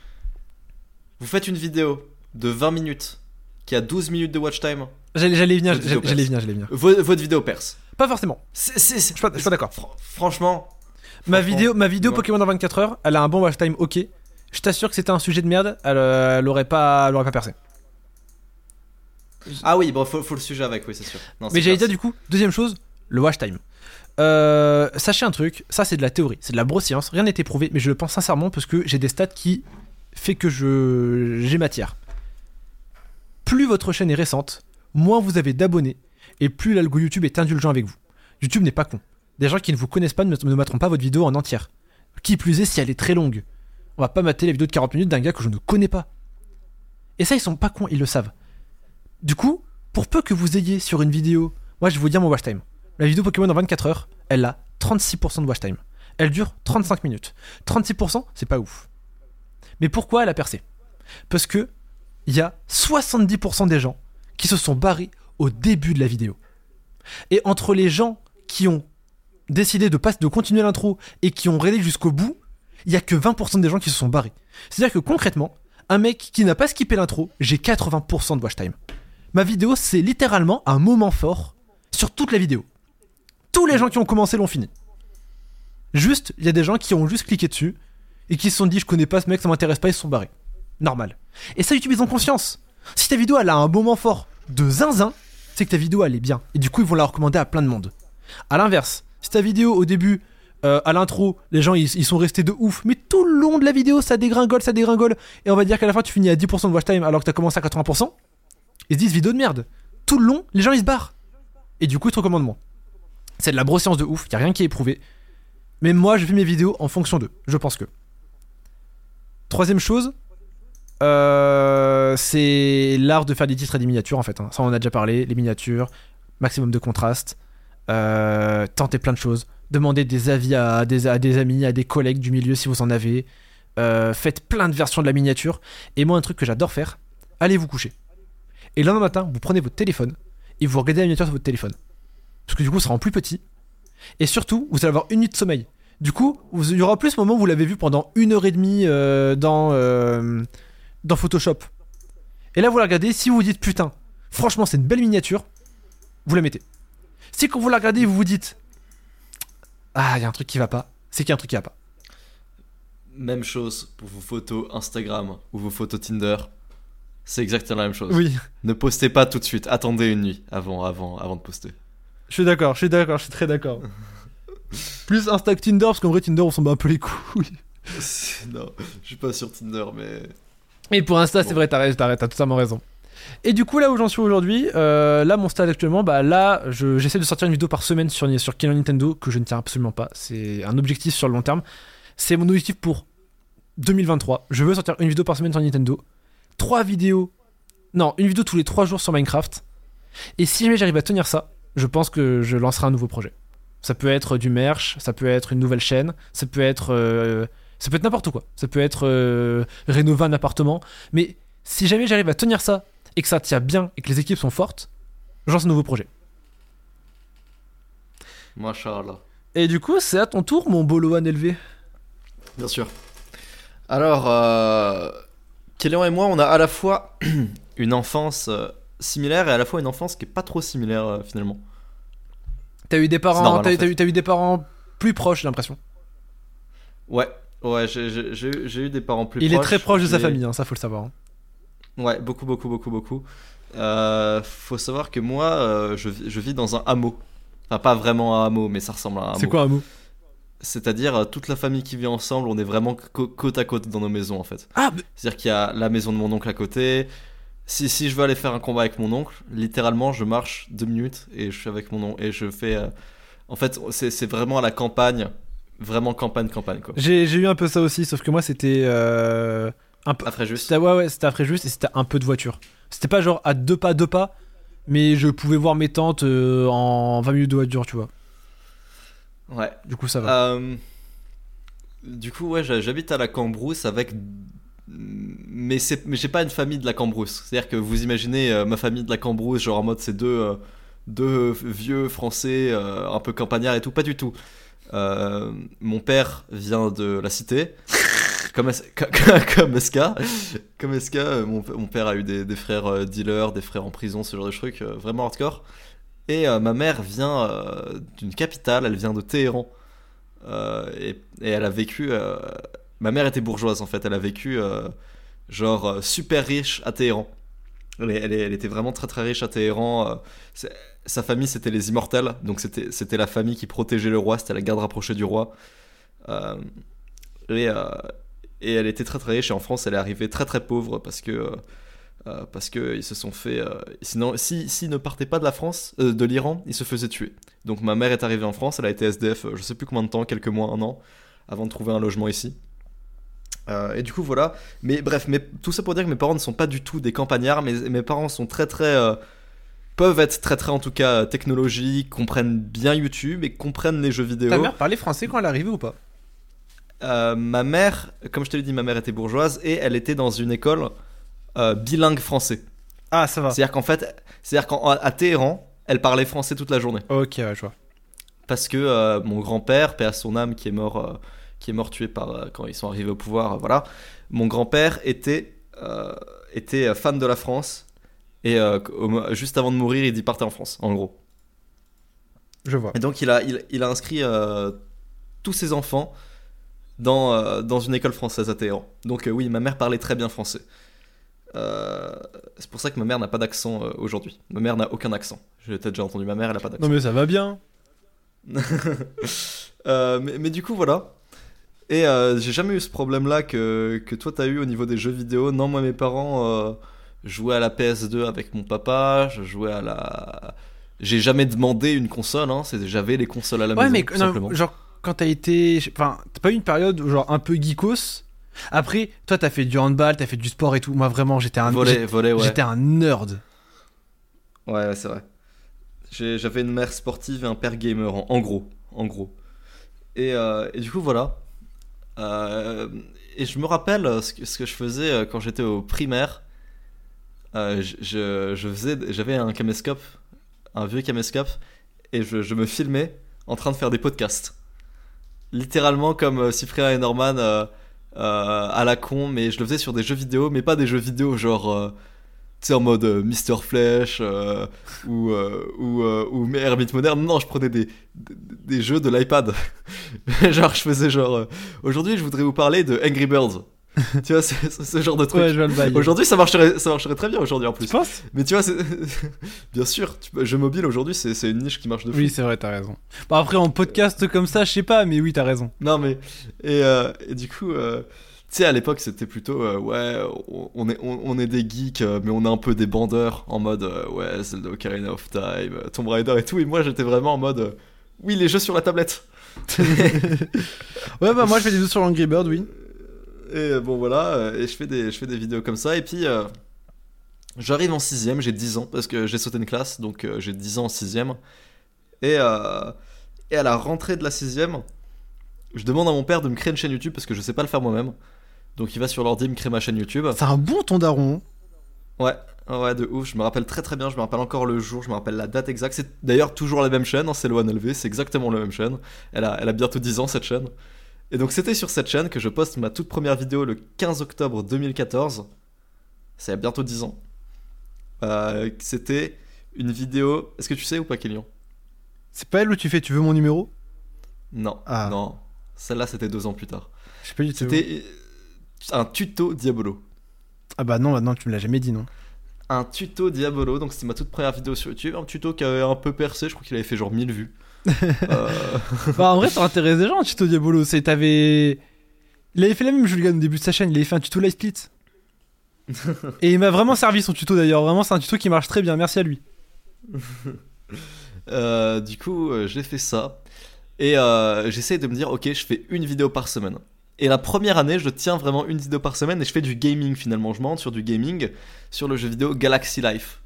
Vous faites une vidéo de 20 minutes qui a 12 minutes de watch time, J'allais venir, j'allais venir, j'allais venir. vo- votre vidéo perce. Pas forcément. Je suis pas, d'accord. Fran- Franchement, Ma vidéo, ma vidéo. Pokémon en 24 heures, elle a un bon watch time, ok. Je t'assure que c'était un sujet de merde, elle, euh, elle aurait pas, elle aurait pas percé. Ah oui, bon, faut, faut le sujet avec, oui, c'est sûr. Non, Mais j'allais dire du coup, deuxième chose, le watch time. Euh, sachez un truc, ça c'est de la théorie, c'est de la broscience, rien n'est éprouvé, mais je le pense sincèrement parce que j'ai des stats qui fait que je j'ai matière. Plus votre chaîne est récente, moins vous avez d'abonnés et plus l'algo YouTube est indulgent avec vous. YouTube n'est pas con. Des gens qui ne vous connaissent pas ne ne mettront pas votre vidéo en entière. Qui plus est si elle est très longue. On va pas mater la vidéo de 40 minutes d'un gars que je ne connais pas. Et ça ils sont pas cons, ils le savent. Du coup, pour peu que vous ayez sur une vidéo, moi je vais vous dire mon watch time. La vidéo Pokémon en 24 heures, elle a 36% de watch time. Elle dure 35 minutes. 36%, c'est pas ouf. Mais pourquoi elle a percé? Parce que il y a 70% des gens qui se sont barrés au début de la vidéo. Et entre les gens qui ont décidé de, pas, de continuer l'intro et qui ont regardé jusqu'au bout, il y a que 20% des gens qui se sont barrés. C'est-à-dire que concrètement, un mec qui n'a pas skippé l'intro, j'ai 80% de watch time. Ma vidéo, c'est littéralement un moment fort sur toute la vidéo. Tous les gens qui ont commencé l'ont fini. Juste, il y a des gens qui ont juste cliqué dessus et qui se sont dit je connais pas ce mec, ça m'intéresse pas, ils se sont barrés. Normal. Et ça, YouTube, ils ont conscience. Si ta vidéo, elle a un moment fort de zinzin, c'est que ta vidéo, elle est bien. Et du coup, ils vont la recommander à plein de monde. À l'inverse, si ta vidéo, au début, euh, à l'intro, les gens, ils, ils sont restés de ouf, mais tout le long de la vidéo, ça dégringole, ça dégringole, et on va dire qu'à la fin, tu finis à 10% de watch time alors que t'as commencé à 80%, ils se disent vidéo de merde. Tout le long, les gens, ils se barrent. Et du coup, ils te recommandent moins. C'est de la broscience de ouf, y a rien qui est éprouvé. Mais moi, je fais mes vidéos en fonction d'eux. Je pense que. Troisième chose, euh, c'est l'art de faire des titres et des miniatures en fait. hein. Ça, on en a déjà parlé. Les miniatures, maximum de contraste, euh, tenter plein de choses, demander des avis à des, à des amis, à des collègues du milieu si vous en avez. Euh, faites plein de versions de la miniature. Et moi, un truc que j'adore faire, allez vous coucher. Et le lendemain matin, vous prenez votre téléphone et vous regardez la miniature sur votre téléphone. Parce que du coup, ça rend plus petit. Et surtout, vous allez avoir une nuit de sommeil. Du coup, il y aura plus ce moment où vous l'avez vu pendant une heure et demie euh, dans, euh, dans Photoshop. Et là, vous la regardez, si vous vous dites putain, franchement, c'est une belle miniature, vous la mettez. Si quand vous la regardez, vous vous dites ah, il y a un truc qui va pas, c'est qu'il y a un truc qui va pas. Même chose pour vos photos Instagram ou vos photos Tinder. C'est exactement la même chose. Oui, Ne postez pas tout de suite. Attendez une nuit avant, avant, avant de poster. je suis d'accord, je suis d'accord, je suis très d'accord. <laughs> Plus Insta que Tinder, parce qu'en vrai, Tinder, on s'en bat un peu les couilles. non, je suis pas sur Tinder, mais Et pour Insta, c'est vrai, t'as t'as t'as totalement raison. Et du coup, là où j'en suis aujourd'hui, euh, là, mon stade actuellement, bah là, je- j'essaie de sortir une vidéo par semaine sur, sur Killer Nintendo, que je ne tiens absolument pas. C'est un objectif sur le long terme. C'est mon objectif pour 2023, je veux sortir une vidéo par semaine sur Nintendo, trois vidéos, non, une vidéo tous les trois jours sur Minecraft. Et si jamais j'arrive à tenir ça, je pense que je lancerai un nouveau projet. Ça peut être du merch, ça peut être une nouvelle chaîne, ça peut être, euh, ça peut être n'importe quoi. Ça peut être euh, rénover un appartement. Mais si jamais j'arrive à tenir ça et que ça tient bien et que les équipes sont fortes, je lance un nouveau projet. Machallah. Et du coup, c'est à ton tour, mon beau Lohan élevé. Bien sûr. Alors, euh, Kélian et moi, on a à la fois <clears throat> une enfance euh, similaire et à la fois une enfance qui est pas trop similaire finalement. T'as eu des parents, normal, t'as, en t'as fait. eu, t'as eu des parents plus proches, j'ai l'impression. Ouais, ouais, j'ai- eu- des parents plus Il proches. est très proche de sa famille, hein, ça faut le savoir. hein. Ouais, beaucoup, beaucoup, beaucoup, beaucoup. Euh, faut savoir que moi, euh, je, vis- je vis dans un hameau. Enfin, pas vraiment un hameau, mais ça ressemble à un hameau. C'est quoi un mot C'est-à-dire, euh, toute la famille qui vit ensemble, on est vraiment côte à côte dans nos maisons en fait. Ah, mais- C'est-à-dire qu'il y a la maison de mon oncle à côté. Si, si je veux aller faire un combat avec mon oncle, littéralement, je marche deux minutes et je suis avec mon oncle. Et je fais. euh, En fait, c'est vraiment à la campagne. Vraiment campagne, campagne quoi. j'ai, eu un peu ça aussi, sauf que moi c'était euh, un peu. Après, juste. Ouais, ouais, c'était après juste et c'était un peu de voiture. C'était pas genre à deux pas, deux pas, mais je pouvais voir mes tantes euh, en 20 minutes de voiture, tu vois. Ouais. Du coup, ça va. Euh, du coup, ouais, j'ha- j'habite à la Cambrousse avec. Mais, mais j'ai pas une famille de la Cambrousse. C'est-à-dire que vous imaginez euh, ma famille de la Cambrousse, genre en mode c'est deux, euh, deux vieux français un peu campagnards et tout. Pas du tout. Mon père vient de la cité. <laughs> Comme, comme, SK. Comme SK, mon, mon père a eu des, des frères dealers, des frères en prison, ce genre de trucs, vraiment hardcore. Et euh, ma mère vient euh, d'une capitale, elle vient de Téhéran. Euh, et, elle a vécu. ma mère était bourgeoise en fait, elle a vécu genre super riche à Téhéran. Elle, était vraiment très très riche à Téhéran. sa famille c'était les immortels, donc c'était la famille qui protégeait le roi, c'était la garde rapprochée du roi. Et, et elle était très très riche et en France elle est arrivée très très pauvre parce que. Euh, parce que ils se sont fait. euh, sinon, si s'ils ne partaient pas de la France, euh, de l'Iran, ils se faisaient tuer. Donc ma mère est arrivée en France, elle a été SDF, je sais plus combien de temps, quelques mois, un an, avant de trouver un logement ici. Et du coup voilà. Mais bref, mais tout ça pour dire que mes parents ne sont pas du tout des campagnards. Mais mes parents sont très très peuvent être très très en tout cas technologiques, comprennent bien YouTube et comprennent les jeux vidéo. Ta mère parlait français quand elle arrivait ou pas? Ma mère, comme je te l'ai dit, ma mère était bourgeoise et elle était dans une école euh, bilingue français. Ah, ça va. C'est-à-dire qu'en fait, c'est-à-dire qu'à Téhéran, elle parlait français toute la journée. Ok, ouais, je vois. Parce que euh, mon grand-père, paix à son âme, qui est mort, euh, qui est mort tué par quand ils sont arrivés au pouvoir, voilà. Mon grand-père était était fan de la France et au- juste avant de mourir, il dit partez en France, en gros. Je vois. Et donc il a, il, il a inscrit tous ses enfants dans, dans une école française à Téhéran. Donc oui, ma mère parlait très bien français. Euh, c'est pour ça que ma mère n'a pas d'accent euh, aujourd'hui. Ma mère n'a aucun accent. J'ai peut-être déjà entendu ma mère, elle n'a pas d'accent. Non, mais ça va bien. <laughs> Euh, mais, mais du coup, voilà. Et j'ai jamais eu ce problème-là que, que toi t'as eu au niveau des jeux vidéo. Non, moi mes parents jouaient à la PS2 avec mon papa, je jouais à la. J'ai jamais demandé une console, hein, j'avais les consoles à la Ouais, maison. mais tout non, simplement. genre, quand t'as été. Enfin, t'as pas eu une période où, genre un peu geekos? Après, toi, t'as fait du handball, t'as fait du sport et tout. Moi, vraiment, j'étais un. Volet, volet, ouais. J'étais un nerd. Ouais, ouais, c'est vrai. J'ai- J'avais une mère sportive et un père gamer, en, en gros. En gros. Et, euh, et du coup, voilà. Euh, et je me rappelle euh, ce que, ce que je faisais quand j'étais au primaire. Euh, je, je, faisais, j'avais un caméscope, un vieux caméscope, et je, je me filmais en train de faire des podcasts. Littéralement comme Cyprien et Norman euh, à la con, mais je le faisais sur des jeux vidéo, mais pas des jeux vidéo genre. euh, tu sais, en mode euh, Mister Flash ou, ou, ou Moderne. Non, je prenais des, des, des jeux de l'iPad. <laughs> genre, je faisais genre. Aujourd'hui, je voudrais vous parler de Angry Birds. <laughs> tu vois, ce genre de truc. Ouais, je vois le bail. Aujourd'hui, ça marcherait, ça marcherait très bien aujourd'hui en Tu plus. penses? Mais tu vois, <laughs> bien sûr, tu jeu mobile aujourd'hui, c'est une niche qui marche de fou. Oui, c'est vrai, t'as raison. Bon, après, en podcast comme ça, je sais pas, mais oui, t'as raison. Non, mais. Et, euh, et du coup, euh, tu sais, à l'époque, c'était plutôt. euh, ouais, on- est, on, on est des geeks, mais on est un peu des bandeurs. En mode. ouais, Zelda Ocarina of Time, Tomb Raider et tout. Et moi, j'étais vraiment en mode. oui, les jeux sur la tablette. <laughs> Ouais, bah, moi, je fais des jeux sur Angry Bird, oui. Et bon voilà, et je fais des, je fais des vidéos comme ça. Et puis euh, j'arrive en sixième, j'ai 10 ans parce que j'ai sauté une classe, donc euh, j'ai 10 ans en sixième. Et, euh, et à la rentrée de la sixième, je demande à mon père de me créer une chaîne YouTube parce que je sais pas le faire moi-même. Donc il va sur l'ordi me créer ma chaîne YouTube. C'est un bon ton daron. Ouais, ouais, de ouf. Je me rappelle très très bien. Je me rappelle encore le jour. Je me rappelle la date exacte. C'est d'ailleurs toujours la même chaîne. Hein, c'est le LV. C'est exactement la même chaîne. Elle a, elle a bientôt 10 ans cette chaîne. Et donc c'était sur cette chaîne que je poste ma toute première vidéo le 15 octobre 2014. C'est bientôt 10 ans. Euh, c'était une vidéo. Est-ce que tu sais ou pas, Kélian C'est pas elle où tu fais tu veux mon numéro? Non. Ah. Non. Celle-là, c'était deux ans plus tard. Je sais pas du tout. C'était un tuto Diabolo. Ah bah non, bah non, tu me l'as jamais dit, non. Un tuto Diabolo, donc c'était ma toute première vidéo sur YouTube. Un tuto qui avait un peu percé, je crois qu'il avait fait genre 1000 vues. Euh, bah en vrai, ça intéresse des gens, un tuto Diabolo. C'est t'avais. Il avait fait la même, Julien, au début de sa chaîne. Il avait fait un tuto Live Split. <laughs> Et il m'a vraiment servi son tuto d'ailleurs. Vraiment, c'est un tuto qui marche très bien. Merci à lui. <laughs> euh, du coup, euh, j'ai fait ça. Et euh, j'essaie de me dire, ok, je fais une vidéo par semaine. Et la première année, je tiens vraiment une vidéo par semaine et je fais du gaming finalement. Je monte sur du gaming, sur le jeu vidéo Galaxy Life.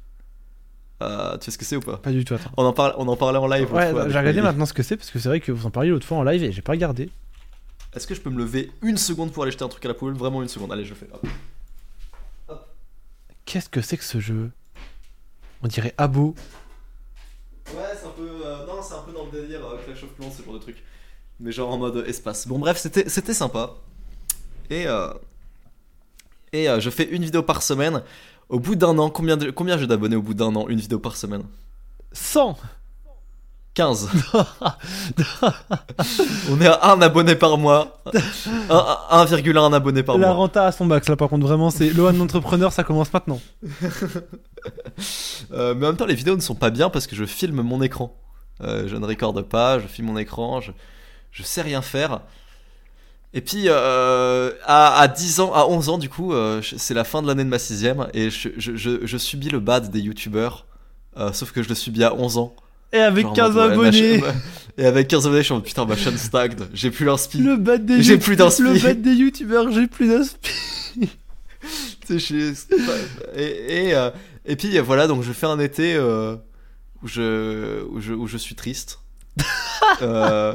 Euh, tu sais ce que c'est ou pas? Pas du tout, attends. on en, parle, on en parlait en live. Ouais, j'ai regardé maintenant ce que c'est parce que c'est vrai que vous en parliez l'autre fois en live et j'ai pas regardé. Est-ce que je peux me lever une seconde pour aller jeter un truc à la poubelle? Vraiment une seconde. Allez, je fais. Hop. Qu'est-ce que c'est que ce jeu? On dirait Abo. Ouais, c'est un peu. euh, non, c'est un peu dans le délire euh, Clash of Clans, ce genre de truc. Mais genre en mode espace. Bon, bref, c'était c'était sympa. Et. euh, et euh, je fais une vidéo par semaine. Au bout d'un an, combien, de- combien j'ai d'abonnés au bout d'un an Une vidéo par semaine? 100 15. <laughs> On est à un abonné par mois. Un- un- 1,1 abonné par La mois. renta à son max là par contre vraiment c'est Lohan l'entrepreneur ça commence maintenant. <laughs> Euh, mais en même temps, les vidéos ne sont pas bien parce que je filme mon écran. Euh, je ne recorde pas, je filme mon écran, je, je sais rien faire. Et puis, euh, à, à 10 ans, à 11 ans, du coup, euh, c'est la fin de l'année de ma sixième et je, je, je, je subis le bad des youtubeurs. Euh, sauf que je le subis à 11 ans. Et avec Genre en 15 mode, ouais, ma abonnés Et avec 15 abonnés, je suis en mode putain, ma chaîne stagne, j'ai plus l'inspi. Le bad des J'ai plus d'inspi. Le bad des youtubeurs, j'ai plus d'inspi. <laughs> Et, et, et puis voilà, donc je fais un été où, je, où, je, où je suis triste. <laughs> Euh,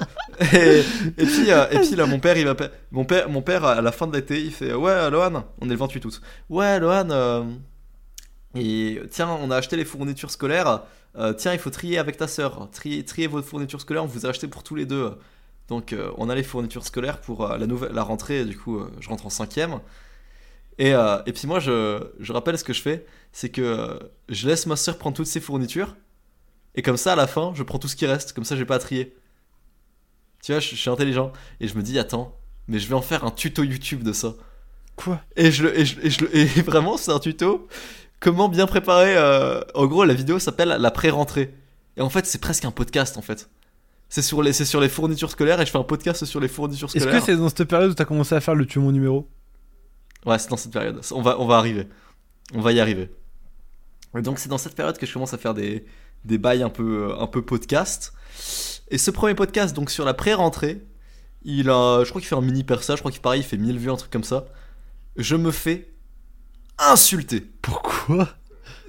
et, et puis, euh, et puis là, mon père, il. Mon père, mon père, à la fin de l'été, il fait Ouais, Lohan, on est le 28 août. Ouais, Lohan, euh, et tiens, on a acheté les fournitures scolaires. Tiens, il faut trier avec ta sœur. Trier, trier vos fournitures scolaires, on vous a acheté pour tous les deux. Donc, on a les fournitures scolaires pour la, nouvelle, la rentrée. Du coup, je rentre en cinquième. Et, puis moi, je, je rappelle ce que je fais, c'est que je laisse ma soeur prendre toutes ses fournitures, et comme ça, à la fin, je prends tout ce qui reste, comme ça, j'ai pas à trier. Tu vois, je, je suis intelligent, et je me dis, attends, mais je vais en faire un tuto YouTube de ça. Quoi? Et, je, et, je, et, je <laughs> et vraiment, c'est un tuto, comment bien préparer... euh, En gros, la vidéo s'appelle la pré-rentrée. Et en fait, c'est presque un podcast, en fait. C'est sur, les, c'est sur les fournitures scolaires, et je fais un podcast sur les fournitures Est-ce scolaires. que c'est dans cette période où t'as commencé à faire le tuer mon numéro? Ouais, c'est dans cette période. On va, on va arriver. On va y arriver. Et donc, c'est dans cette période que je commence à faire des, des bails un peu, un peu podcast. Et ce premier podcast, donc sur la pré-rentrée, il a, je crois qu'il fait un mini perça, je crois qu'il pareil, il fait 1000 vues, un truc comme ça. Je me fais insulter. Pourquoi?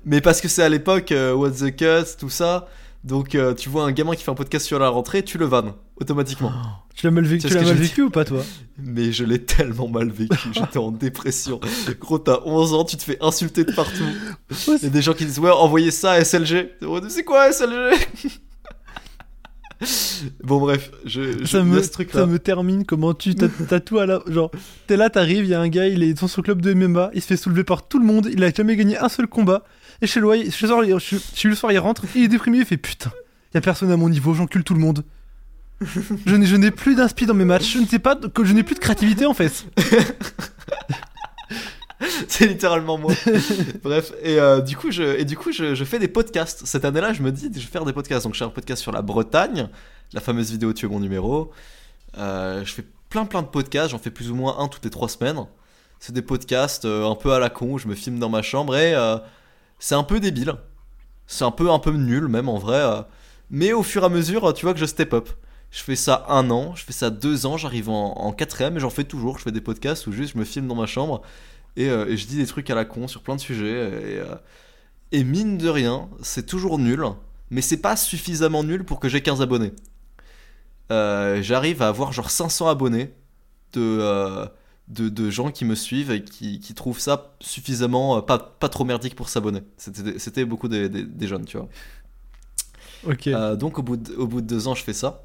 Mais parce que c'est à l'époque, euh, What's the Cut, tout ça. Donc, euh, tu vois un gamin qui fait un podcast sur la rentrée, tu le vannes automatiquement. Tu l'as mal vécu, Tu l'as mal vécu ou pas toi Mais je l'ai tellement mal vécu, <laughs> j'étais en dépression. Gros, t'as 11 ans, tu te fais insulter de partout. Il y a des gens qui disent Ouais, envoyez ça à SLG. C'est quoi SLG <laughs> Bon, bref, je, je ça me, ce truc-là. ça me termine comment tu t'as tout à la genre t'es là t'arrives il y a un gars il est dans son club de MMA il se fait soulever par tout le monde il a jamais gagné un seul combat et chez lui chez, le soir, chez, le soir il rentre il est déprimé il fait putain y a personne à mon niveau j'encule tout le monde <laughs> je n'ai je n'ai plus d'inspi dans mes matchs je ne sais pas que je n'ai plus de créativité en fait <laughs> C'est littéralement moi. <laughs> Bref, et euh, du coup, je, et du coup je, je fais des podcasts. Cette année-là, je me dis, je vais faire des podcasts. Donc, je fais un podcast sur la Bretagne, la fameuse vidéo Tu es mon numéro. Euh, je fais plein plein de podcasts. J'en fais plus ou moins un toutes les trois semaines. C'est des podcasts euh, un peu à la con. où Je me filme dans ma chambre et c'est un peu débile. C'est un peu un peu nul même en vrai. euh. mais au fur et à mesure, tu vois que je step up. Je fais ça un an, je fais ça deux ans, j'arrive en, quatrième et j'en fais toujours. Je fais des podcasts où juste je me filme dans ma chambre et, euh, je dis des trucs à la con sur plein de sujets. Et, euh, et mine de rien, c'est toujours nul, mais c'est pas suffisamment nul pour que j'ai 15 abonnés. J'arrive à avoir genre 500 abonnés de, de, de gens qui me suivent et qui, qui trouvent ça suffisamment euh, pas, pas trop merdique pour s'abonner. C'était beaucoup des, des- des jeunes, tu vois. Ok. Euh, donc au bout, de, au bout de deux ans, je fais ça.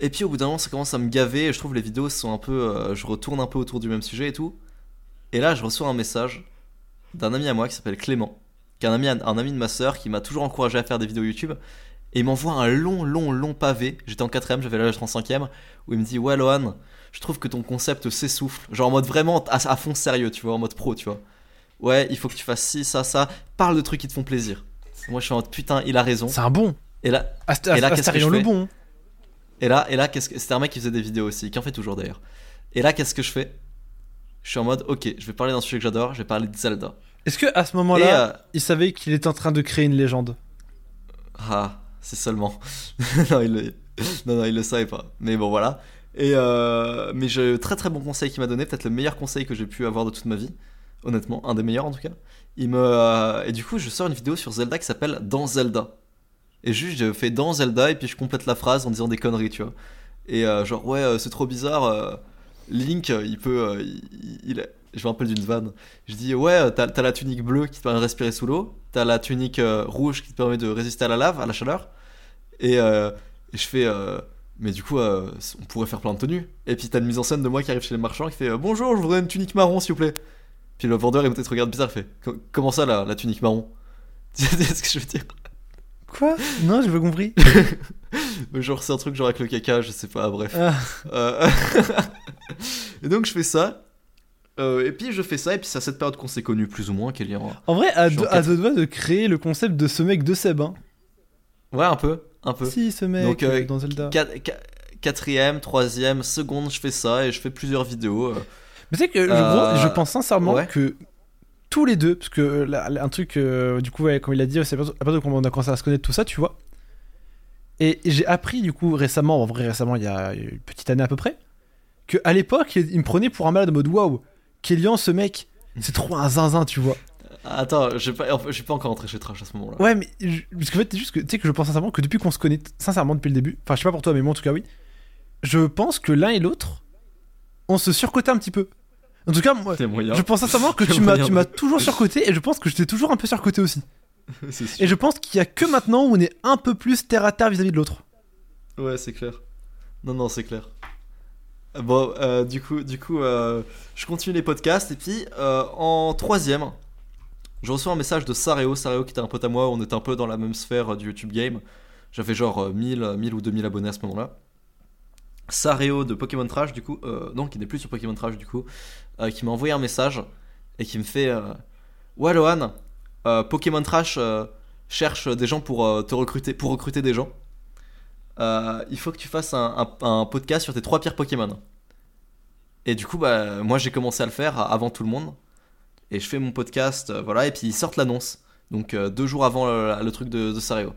Et puis au bout d'un moment, ça commence à me gaver. Et je trouve les vidéos sont un peu. euh, je retourne un peu autour du même sujet et tout. Et là, je reçois un message d'un ami à moi qui s'appelle Clément, qui est un ami, un ami de ma sœur qui m'a toujours encouragé à faire des vidéos YouTube. Et il m'envoie un long, long, long pavé. J'étais en quatrième, j'avais l'âge en cinquième, où il me dit Ouais, Lohan, je trouve que ton concept s'essouffle. Genre en mode vraiment à, à fond sérieux, tu vois, en mode pro, tu vois. Ouais, il faut que tu fasses ci, ça, ça. Parle de trucs qui te font plaisir. Moi, je suis en mode putain, il a raison. C'est un bon. Et là, Ast- Et là, Ast- qu'est-ce que je le fais bon. Et là, et là qu'est-ce que... c'était un mec qui faisait des vidéos aussi, qui en fait toujours d'ailleurs. Et là, qu'est-ce que je fais? Je suis en mode, ok, je vais parler d'un sujet que j'adore, je vais parler de Zelda. Est-ce que à ce moment-là, euh, il savait qu'il était en train de créer une légende? Ah, c'est seulement. <laughs> non, il le... non, non, il le savait pas. Mais bon, voilà. Et euh... mais j'ai très très bon conseil qu'il m'a donné, peut-être le meilleur conseil que j'ai pu avoir de toute ma vie, honnêtement, un des meilleurs en tout cas. Euh, et du coup, je sors une vidéo sur Zelda qui s'appelle Dans Zelda. Et juste, je fais Dans Zelda et puis je complète la phrase en disant des conneries, tu vois. Et euh, genre ouais, euh, c'est trop bizarre. Link, il peut, il, je me rappelle d'une vanne. Je dis ouais, t'as la tunique bleue qui te permet de respirer sous l'eau, t'as la tunique rouge qui te permet de résister à la lave, à la chaleur, et, je fais mais du coup euh, on pourrait faire plein de tenues. Et puis t'as une mise en scène de moi qui arrive chez les marchands qui fait euh, bonjour, je voudrais une tunique marron s'il vous plaît. Puis le vendeur il peut-être regarde bizarre, il fait Co- comment ça la, la tunique marron? <laughs> Tu sais ce que je veux dire? Quoi? Non, j'ai pas compris. <laughs> Genre c'est un truc genre avec le caca, je sais pas, bref. Ah. Euh, <laughs> et donc je fais ça. Et puis je fais ça, et puis c'est à cette période qu'on s'est connus plus ou moins, Kélian. En vrai, à deux, à deux doigts de créer le concept de ce mec de Seb. Hein. Ouais, un peu, un peu. Si, ce mec Donc, euh, euh, dans Zelda. Quat- qua- Quatrième, troisième, seconde, je fais ça et je fais plusieurs vidéos. euh. Mais tu sais que je, Euh, gros, je pense sincèrement ouais. que tous les deux, parce que là, un truc, euh, du coup, ouais, comme il a dit, c'est à partir de quand on a commencé à se connaître tout ça, tu vois. Et j'ai appris du coup récemment, en vrai récemment, il y a une petite année à peu près, que à l'époque, il il me prenait pour un malade en mode waouh, Kélian, ce mec, c'est trop un zinzin, tu vois. Attends, j'ai pas, enfin, j'ai pas encore entré chez Trash à ce moment-là. Ouais, mais je- parce qu'en fait, c'est juste que tu sais que je pense sincèrement que depuis qu'on se connaît, sincèrement depuis le début, enfin, je sais pas pour toi, mais moi en tout cas, oui, je pense que l'un et l'autre, on se surcotait un petit peu. En tout cas, moi, je pense sincèrement que tu m'as, tu m'as toujours surcoté et je pense que je t'ai toujours un peu surcoté aussi. <laughs> Et je pense qu'il y a que maintenant où on est un peu plus terre à terre vis-à-vis de l'autre. Ouais, c'est clair. Non, non, c'est clair. Bon, euh, du coup, du coup euh, je continue les podcasts et puis euh, en troisième, je reçois un message de Sareo. Sareo qui était un pote à moi, on était un peu dans la même sphère euh, du YouTube Game. J'avais genre euh, 1000, euh, 1000 ou 2000 abonnés à ce moment-là. Sareo de Pokémon Trash, du coup, euh, non, qui n'est plus sur Pokémon Trash, du coup, euh, qui m'a envoyé un message et qui me fait euh, Ouais, euh, Pokémon Trash euh, cherche des gens pour euh, te recruter, pour recruter des gens. Euh, il faut que tu fasses un, un- un podcast sur tes trois pires Pokémon. Et du coup, bah, moi j'ai commencé à le faire avant tout le monde. Et je fais mon podcast, euh, voilà, et puis ils sortent l'annonce. Donc euh, deux jours avant le, le truc de, Sario.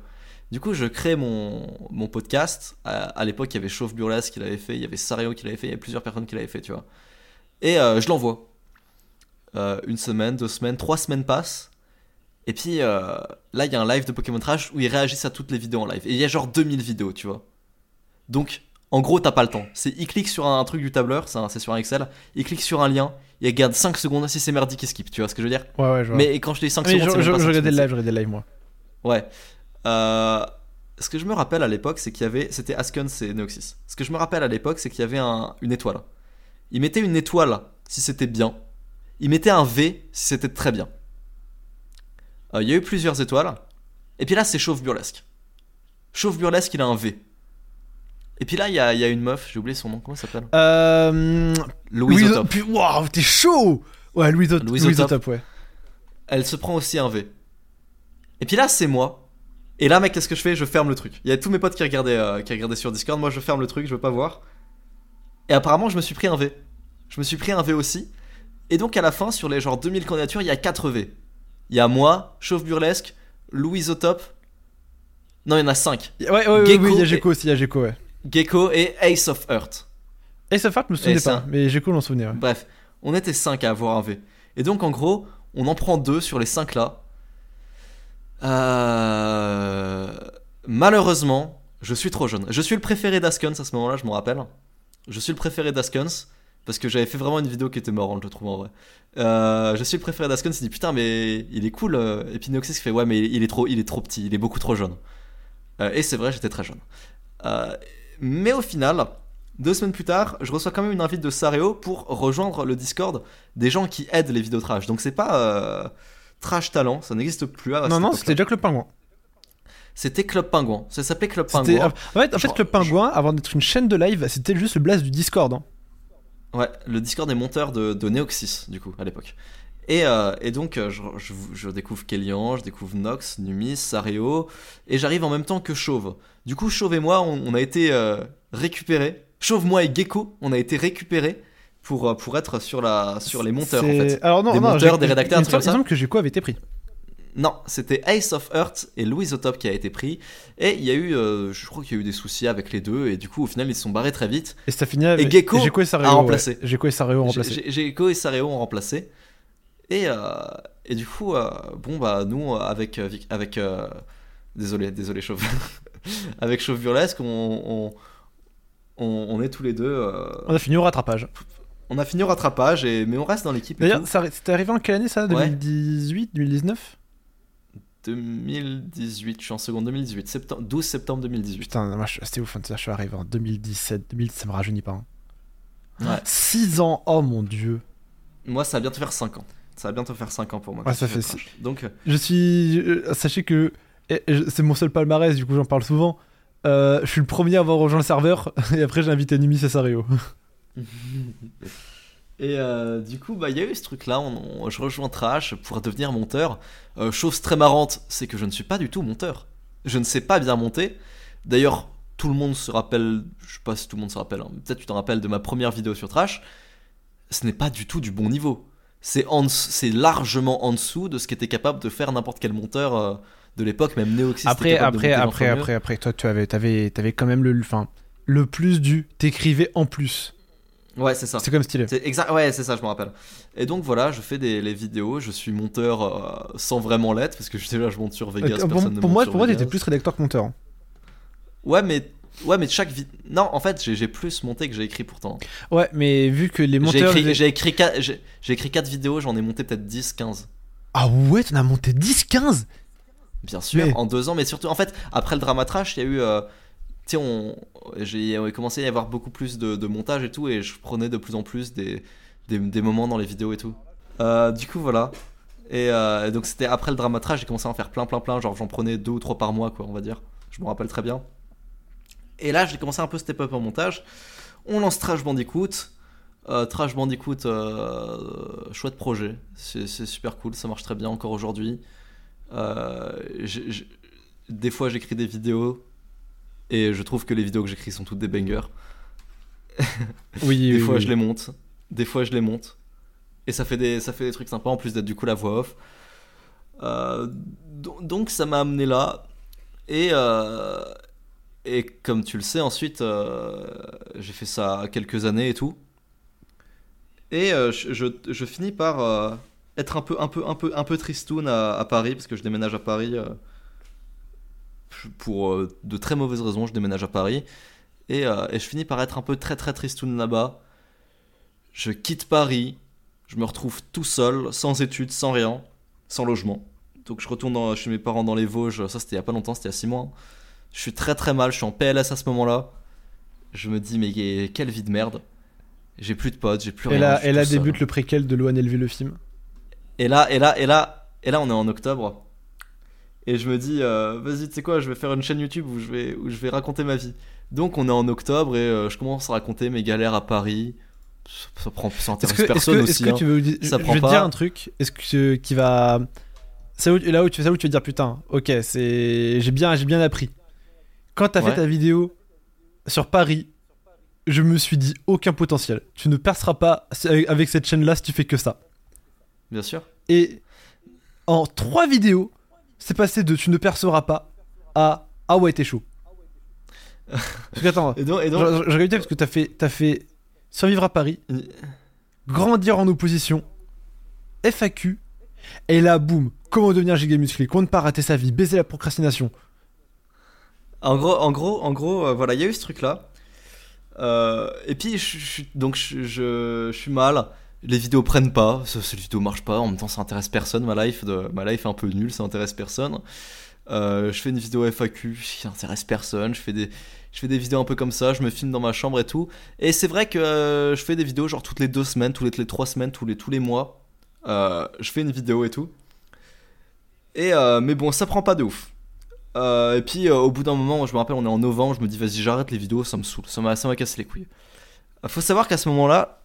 Du coup, je crée mon, mon podcast. À, l'époque, il y avait Chauve Burlesque qui l'avait fait, il y avait Sario qui l'avait fait, il y avait plusieurs personnes qui l'avaient fait, tu vois. Et euh, je l'envoie. Euh, une semaine, deux semaines, trois semaines passent. Et puis euh, là, il y a un live de Pokémon Trash où ils réagissent à toutes les vidéos en live. Et il y a genre 2000 vidéos, tu vois. Donc, en gros, t'as pas le temps. C'est, il clique sur un truc du tableur, c'est sur un Excel, il clique sur un lien, il regarde 5 secondes, si c'est merdique, il skip, tu vois ce que je veux dire Ouais, ouais, je vois. Mais quand je dis 5 Mais secondes, je, je- je 5 regardais le live, je regardais le live, moi. Ouais. Euh, ce que je me rappelle à l'époque, c'est qu'il y avait. C'était Askens et Neoxys. Ce que je me rappelle à l'époque, c'est qu'il y avait un- une étoile. Il mettait une étoile si c'était bien. Il mettait un V si c'était très bien. Euh, il y a eu plusieurs étoiles. Et puis là, c'est Chauve Burlesque. Chauve Burlesque, il a un V. Et puis là, il y a, il y a une meuf, j'ai oublié son nom, comment elle s'appelle Euh. Louise Louise- Otop. puis- Waouh, t'es chaud Ouais, Louise, Ot- Louise Louise Otop. Otop, ouais. elle se prend aussi un V. Et puis là, c'est moi. Et là, mec, qu'est-ce que je fais Je ferme le truc. Il y a tous mes potes qui regardaient, euh, qui regardaient sur Discord. Moi, je ferme le truc, je veux pas voir. Et apparemment, je me suis pris un V. Je me suis pris un V aussi. Et donc, à la fin, sur les genre 2000 candidatures, il y a 4 V. Il y a moi, Chauve Burlesque, Louise Otop. Non, il y en a 5. Ouais, ouais, ouais, Gecko oui, il y a Gecko aussi, il y a Gecko, ouais. Gecko et Ace of Earth. Ace of Hearts, je me souvenais Et pas, mais j'ai cool en souvenir. ouais. Bref, on était 5 à avoir un V. Et donc en gros, on en prend deux sur les 5 là. Euh, Malheureusement, je suis trop jeune. Je suis le préféré d'Askens à ce moment-là, je me rappelle. Je suis le préféré d'Askens. Parce que j'avais fait vraiment une vidéo qui était marrante, je trouve en vrai. Euh, je suis le préféré d'Askens, il dit putain, mais il est cool. euh. Et puis fait ouais, mais il est trop, il est trop petit, il est beaucoup trop jeune. Euh, et c'est vrai, j'étais très jeune. Euh, mais au final, deux semaines plus tard, je reçois quand même une invite de Sareo pour rejoindre le Discord des gens qui aident les vidéos trash. Donc c'est pas euh, Trash Talent, ça n'existe plus. à non, non, c'était déjà Club Pingouin. C'était Club Pingouin. Ça s'appelait Club Pingouin. En fait, en fait Genre- Club Pingouin, avant d'être une chaîne de live, c'était juste le blast du Discord. hein. Ouais, le Discord des monteurs de, de Neoxys, du coup, à l'époque. Et, euh, et donc, euh, je, je- je découvre Kélian, je découvre Nox, Numis, Sareo, et j'arrive en même temps que Chauve. Du coup, Chauve et moi, on, on a été euh, récupérés. Chauve, moi et Gecko, on a été récupérés pour, pour être sur, la, sur les monteurs, en fait. Alors non, Des non, monteurs, des rédacteurs, un truc comme semble- il me ça. semble que Gecko avait été pris. Non, c'était Ace of Earth et Louise Otop qui a été pris. Et il y a eu, euh, je crois qu'il y a eu des soucis avec les deux, et du coup, au final, ils se sont barrés très vite. Et ça finit avec Gecko Gecko et Sareo. a remplacé. ouais. Gecko et ont remplacé. Gecko et Sareo ont remplacé. Et, euh, et du coup, euh, bon, bah, nous, euh, avec. avec désolé, désolé, Chauve. <laughs> avec Chauve Burlesque, on, on, on- on est tous les deux. On a fini au rattrapage. on a fini au rattrapage, et, mais on reste dans l'équipe. D'ailleurs, c'était arrivé en quelle année ça? Ouais. 2018 2019 2018, je suis en seconde, 2018, septembre, 12 septembre 2018. Putain, moi, c'était ouf, hein, ça, je suis arrivé en 2017. 2000, ça me rajeunit pas. Ouais. 6 ans, oh mon dieu. Moi, ça va bientôt faire 5 ans. Ça va bientôt faire 5 ans pour moi. Ouais, que ça fait trash. Donc, euh, Je suis. euh, Sachez que. C'est mon seul palmarès, du coup j'en parle souvent. Euh, je suis le premier à avoir rejoint le serveur, <laughs> et après j'ai invité Numis et Sareo. <laughs> Et euh, du coup, bah, il y a eu ce truc-là. On, on- je rejoins Trash pour devenir monteur. Euh, chose très marrante, c'est que je ne suis pas du tout monteur. Je ne sais pas bien monter. D'ailleurs, tout le monde se rappelle. Je sais pas si tout le monde se rappelle. hein, Peut-être tu t'en rappelles de ma première vidéo sur Trash. Ce n'est pas du tout du bon niveau. C'est c'est largement en dessous de ce qu'était capable de faire n'importe quel monteur euh, de l'époque, même était Après, après, après, après, après, toi tu avais, t'avais quand même le, enfin, le plus du. T'écrivais en plus. Ouais, c'est ça. C'est comme stylé. C'est exact, ouais, c'est ça, je me rappelle. Et donc voilà, je fais des les vidéos, je suis monteur euh, sans vraiment l'être parce que je- <laughs> déjà je monte sur Vegas. Euh, pour, personne ne pour monte moi, sur pour moi, t'étais plus rédacteur que monteur. Ouais, mais ouais, mais chaque vidéo. Non, en fait, j'ai plus monté que j'ai écrit pourtant. Ouais, mais vu que les J'ai monteurs. écrit, j'ai écrit, quatre- j'ai j'ai écrit 4 vidéos, j'en ai monté peut-être 10, 15. Ah ouais, t'en as monté 10, 15 Bien sûr, Mais- en deux ans, mais surtout, en fait, après le dramatrash, il y a eu. euh, tu sais, on, j'ai commencé à y avoir beaucoup plus de, de montage et tout, et je prenais de plus en plus des, des, des moments dans les vidéos et tout. Euh, du coup, voilà. Et euh, donc, c'était après le dramatrash, j'ai commencé à en faire plein, plein, plein. Genre, j'en prenais deux ou trois par mois, quoi, on va dire. Je me rappelle très bien. Et là, j'ai commencé un peu step up en montage. On lance Trash Bandicoot. Euh, Trash Bandicoot, euh, chouette projet. C'est super cool, ça marche très bien encore aujourd'hui. Euh, des fois, j'écris des vidéos et je trouve que les vidéos que j'écris sont toutes des bangers. Oui, <laughs> Des oui, fois, oui. je les monte. Des fois, je les monte. Et ça fait des, ça fait des trucs sympas en plus d'être du coup la voix off. Do- donc, ça m'a amené là. Et, euh, et comme tu le sais, ensuite, euh, j'ai fait ça quelques années et tout. Et euh, je, finis par euh, être un peu, un peu, un peu, un peu tristoun à, Paris parce que je déménage à Paris pour de très mauvaises raisons. Je déménage à Paris et, je finis par être un peu très très tristoun là-bas. Je quitte Paris, je me retrouve tout seul, sans études, sans rien, sans logement. Donc je retourne chez mes parents dans les Vosges. Ça c'était il y a pas longtemps, c'était il y a 6 mois. Je suis très très mal, je suis en PLS à ce moment-là. Je me dis mais quelle vie de merde. J'ai plus de potes, j'ai plus Et rien. là, et là seul. débute le préquel de Loan élevé le film. Et là, et là, et là, et là, on est en octobre. Et je me dis, euh, vas-y, tu sais quoi, je vais faire une chaîne YouTube où je vais, où je vais raconter ma vie. Donc on est en octobre et euh, je commence à raconter mes galères à Paris. Ça, ça prend, ça intéresse que, personne que, aussi. est-ce que hein. tu veux dire, Ça je prend vais te pas. dire un truc, est-ce que qui va c'est là où tu ça où tu vas dire putain, OK, c'est j'ai bien j'ai bien appris. Quand t'as Ouais. fait ta vidéo sur Paris, je me suis dit aucun potentiel. Tu ne perceras pas avec cette chaîne là si tu fais que ça. Bien sûr. Et en trois vidéos, c'est passé de tu ne perceras pas à ah ouais, t'es chaud. <laughs> Parce que attends, Et donc, et donc- je je- je regardais parce que t'as fait, t'as fait survivre à Paris, grandir en opposition, FAQ, et là, boum, comment devenir giga musclé, comment ne pas rater sa vie, baiser la procrastination. En gros, en gros, en gros, euh, voilà, il y a eu ce truc-là. Euh, et puis, je, donc, je, suis mal. Les vidéos prennent pas. ce- Ces vidéos marchent pas. En même temps, ça intéresse personne. Ma life, ma life est un peu nulle. Ça intéresse personne. Euh, je fais une vidéo FAQ qui intéresse personne. Je fais des, je fais des vidéos un peu comme ça. Je me filme dans ma chambre et tout. Et c'est vrai que je fais des vidéos genre toutes les deux semaines, toutes les, toutes les trois semaines, tous les, tous les mois. Je fais une vidéo et tout. Et mais bon, ça prend pas de ouf. Euh, et puis euh, au bout d'un moment, je me rappelle, on est en novembre, je me dis vas-y j'arrête les vidéos, ça me saoule, ça m'a ça m'a cassé les couilles. Euh, Faut savoir qu'à ce moment-là,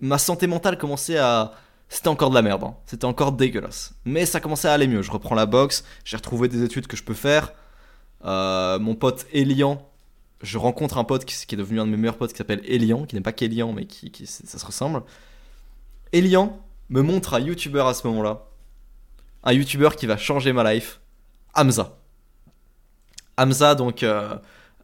ma santé mentale commençait à... C'était encore de la merde, hein. c'était encore dégueulasse. Mais ça commençait à aller mieux, je reprends la boxe, j'ai retrouvé des études que je peux faire. Mon pote Elian, je rencontre un pote qui, est devenu un de mes meilleurs potes qui s'appelle Elian, qui n'est pas qu'Elian mais qui, qui- ça se ressemble. Elian me montre un youtubeur à ce moment-là. Un youtubeur qui va changer ma life. Hamza. Hamza, donc euh,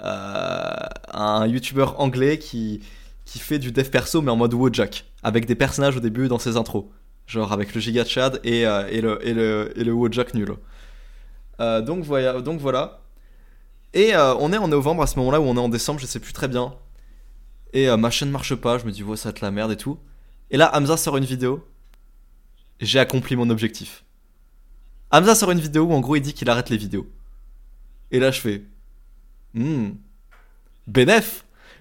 euh, un youtubeur anglais qui, qui fait du dev perso mais en mode Wojak, avec des personnages au début dans ses intros. Genre avec le Giga Chad et, euh, et le, et le, et le Wojak nul. Donc, voilà, donc voilà. Et on est en novembre à ce moment-là, ou on est en décembre, je sais plus très bien. Et ma chaîne marche pas, je me dis, ouais, ça va être la merde et tout. Et là, Hamza sort une vidéo. J'ai accompli mon objectif. Hamza sort une vidéo où en gros il dit qu'il arrête les vidéos. Et là je fais. Hmm.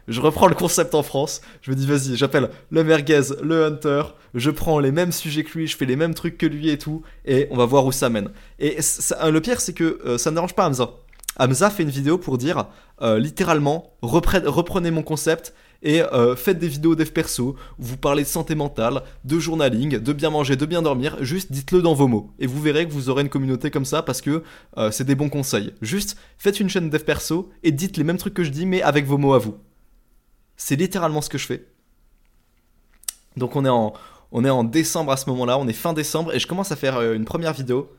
Je reprends le concept en France. Je me dis vas-y, j'appelle le merguez, le hunter. Je prends les mêmes sujets que lui, je fais les mêmes trucs que lui et tout. Et on va voir où ça mène. Et ça- le pire c'est que euh, ça ne dérange pas Hamza. Hamza fait une vidéo pour dire euh, littéralement reprenez mon concept et euh, faites des vidéos dev perso, vous parlez de santé mentale, de journaling, de bien manger, de bien dormir, juste dites-le dans vos mots. Et vous verrez que vous aurez une communauté comme ça parce que euh, c'est des bons conseils. Juste faites une chaîne dev perso et dites les mêmes trucs que je dis mais avec vos mots à vous. C'est littéralement ce que je fais. Donc on est en, on est en décembre à ce moment-là, on est fin décembre et je commence à faire euh, une première vidéo.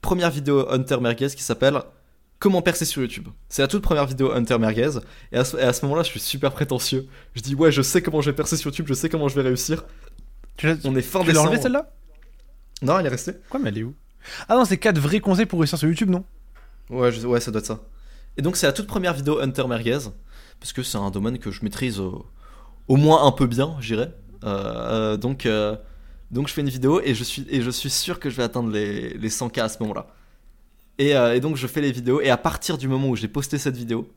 Première vidéo Hunter Merguez qui s'appelle Comment percer sur YouTube. C'est la toute première vidéo Hunter Merguez. Et à ce, moment-là, je suis super prétentieux. Je dis, ouais, je sais comment je vais percer sur YouTube, je sais comment je vais réussir. Tu l'as On est fin tu l'as décembre. enlevé celle-là? Non, elle est restée. Quoi, mais elle est où? Ah non, c'est 4 vrais conseils pour réussir sur YouTube, non? Ouais, je- ouais, ça doit être ça. Et donc, c'est la toute première vidéo Hunter Merguez. Parce que c'est un domaine que je maîtrise au, au moins un peu bien, je dirais. Euh, euh, donc, euh, donc, je fais une vidéo et je suis, et je suis sûr que je vais atteindre les, les 100K à ce moment-là. Et, euh, et donc, je fais les vidéos. Et à partir du moment où j'ai posté cette vidéo,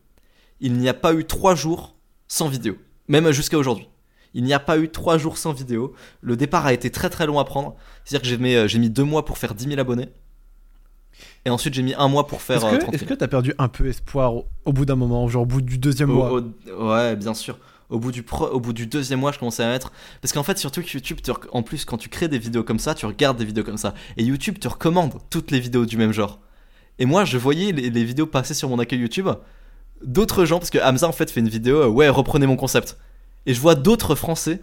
il n'y a pas eu 3 jours sans vidéo. Même jusqu'à aujourd'hui. Il n'y a pas eu 3 jours sans vidéo. Le départ a été très très long à prendre. C'est-à-dire que j'ai mis, euh, mis 2 mois pour faire 10 000 abonnés. Et ensuite, j'ai mis un mois pour faire Est-ce euh, que 30 est-ce 000. que t'as perdu un peu espoir au, au bout d'un moment, genre au bout du deuxième mois? Au- au- ouais, bien sûr. Au bout, du pro- au bout du deuxième mois, je commençais à mettre. Parce qu'en fait, surtout que YouTube, en plus, quand tu crées des vidéos comme ça, tu regardes des vidéos comme ça. Et YouTube te recommande toutes les vidéos du même genre. Et moi, je voyais les, les vidéos passer sur mon accueil YouTube d'autres gens, parce que Hamza, en fait, fait une vidéo, euh, ouais, reprenez mon concept. Et je vois d'autres Français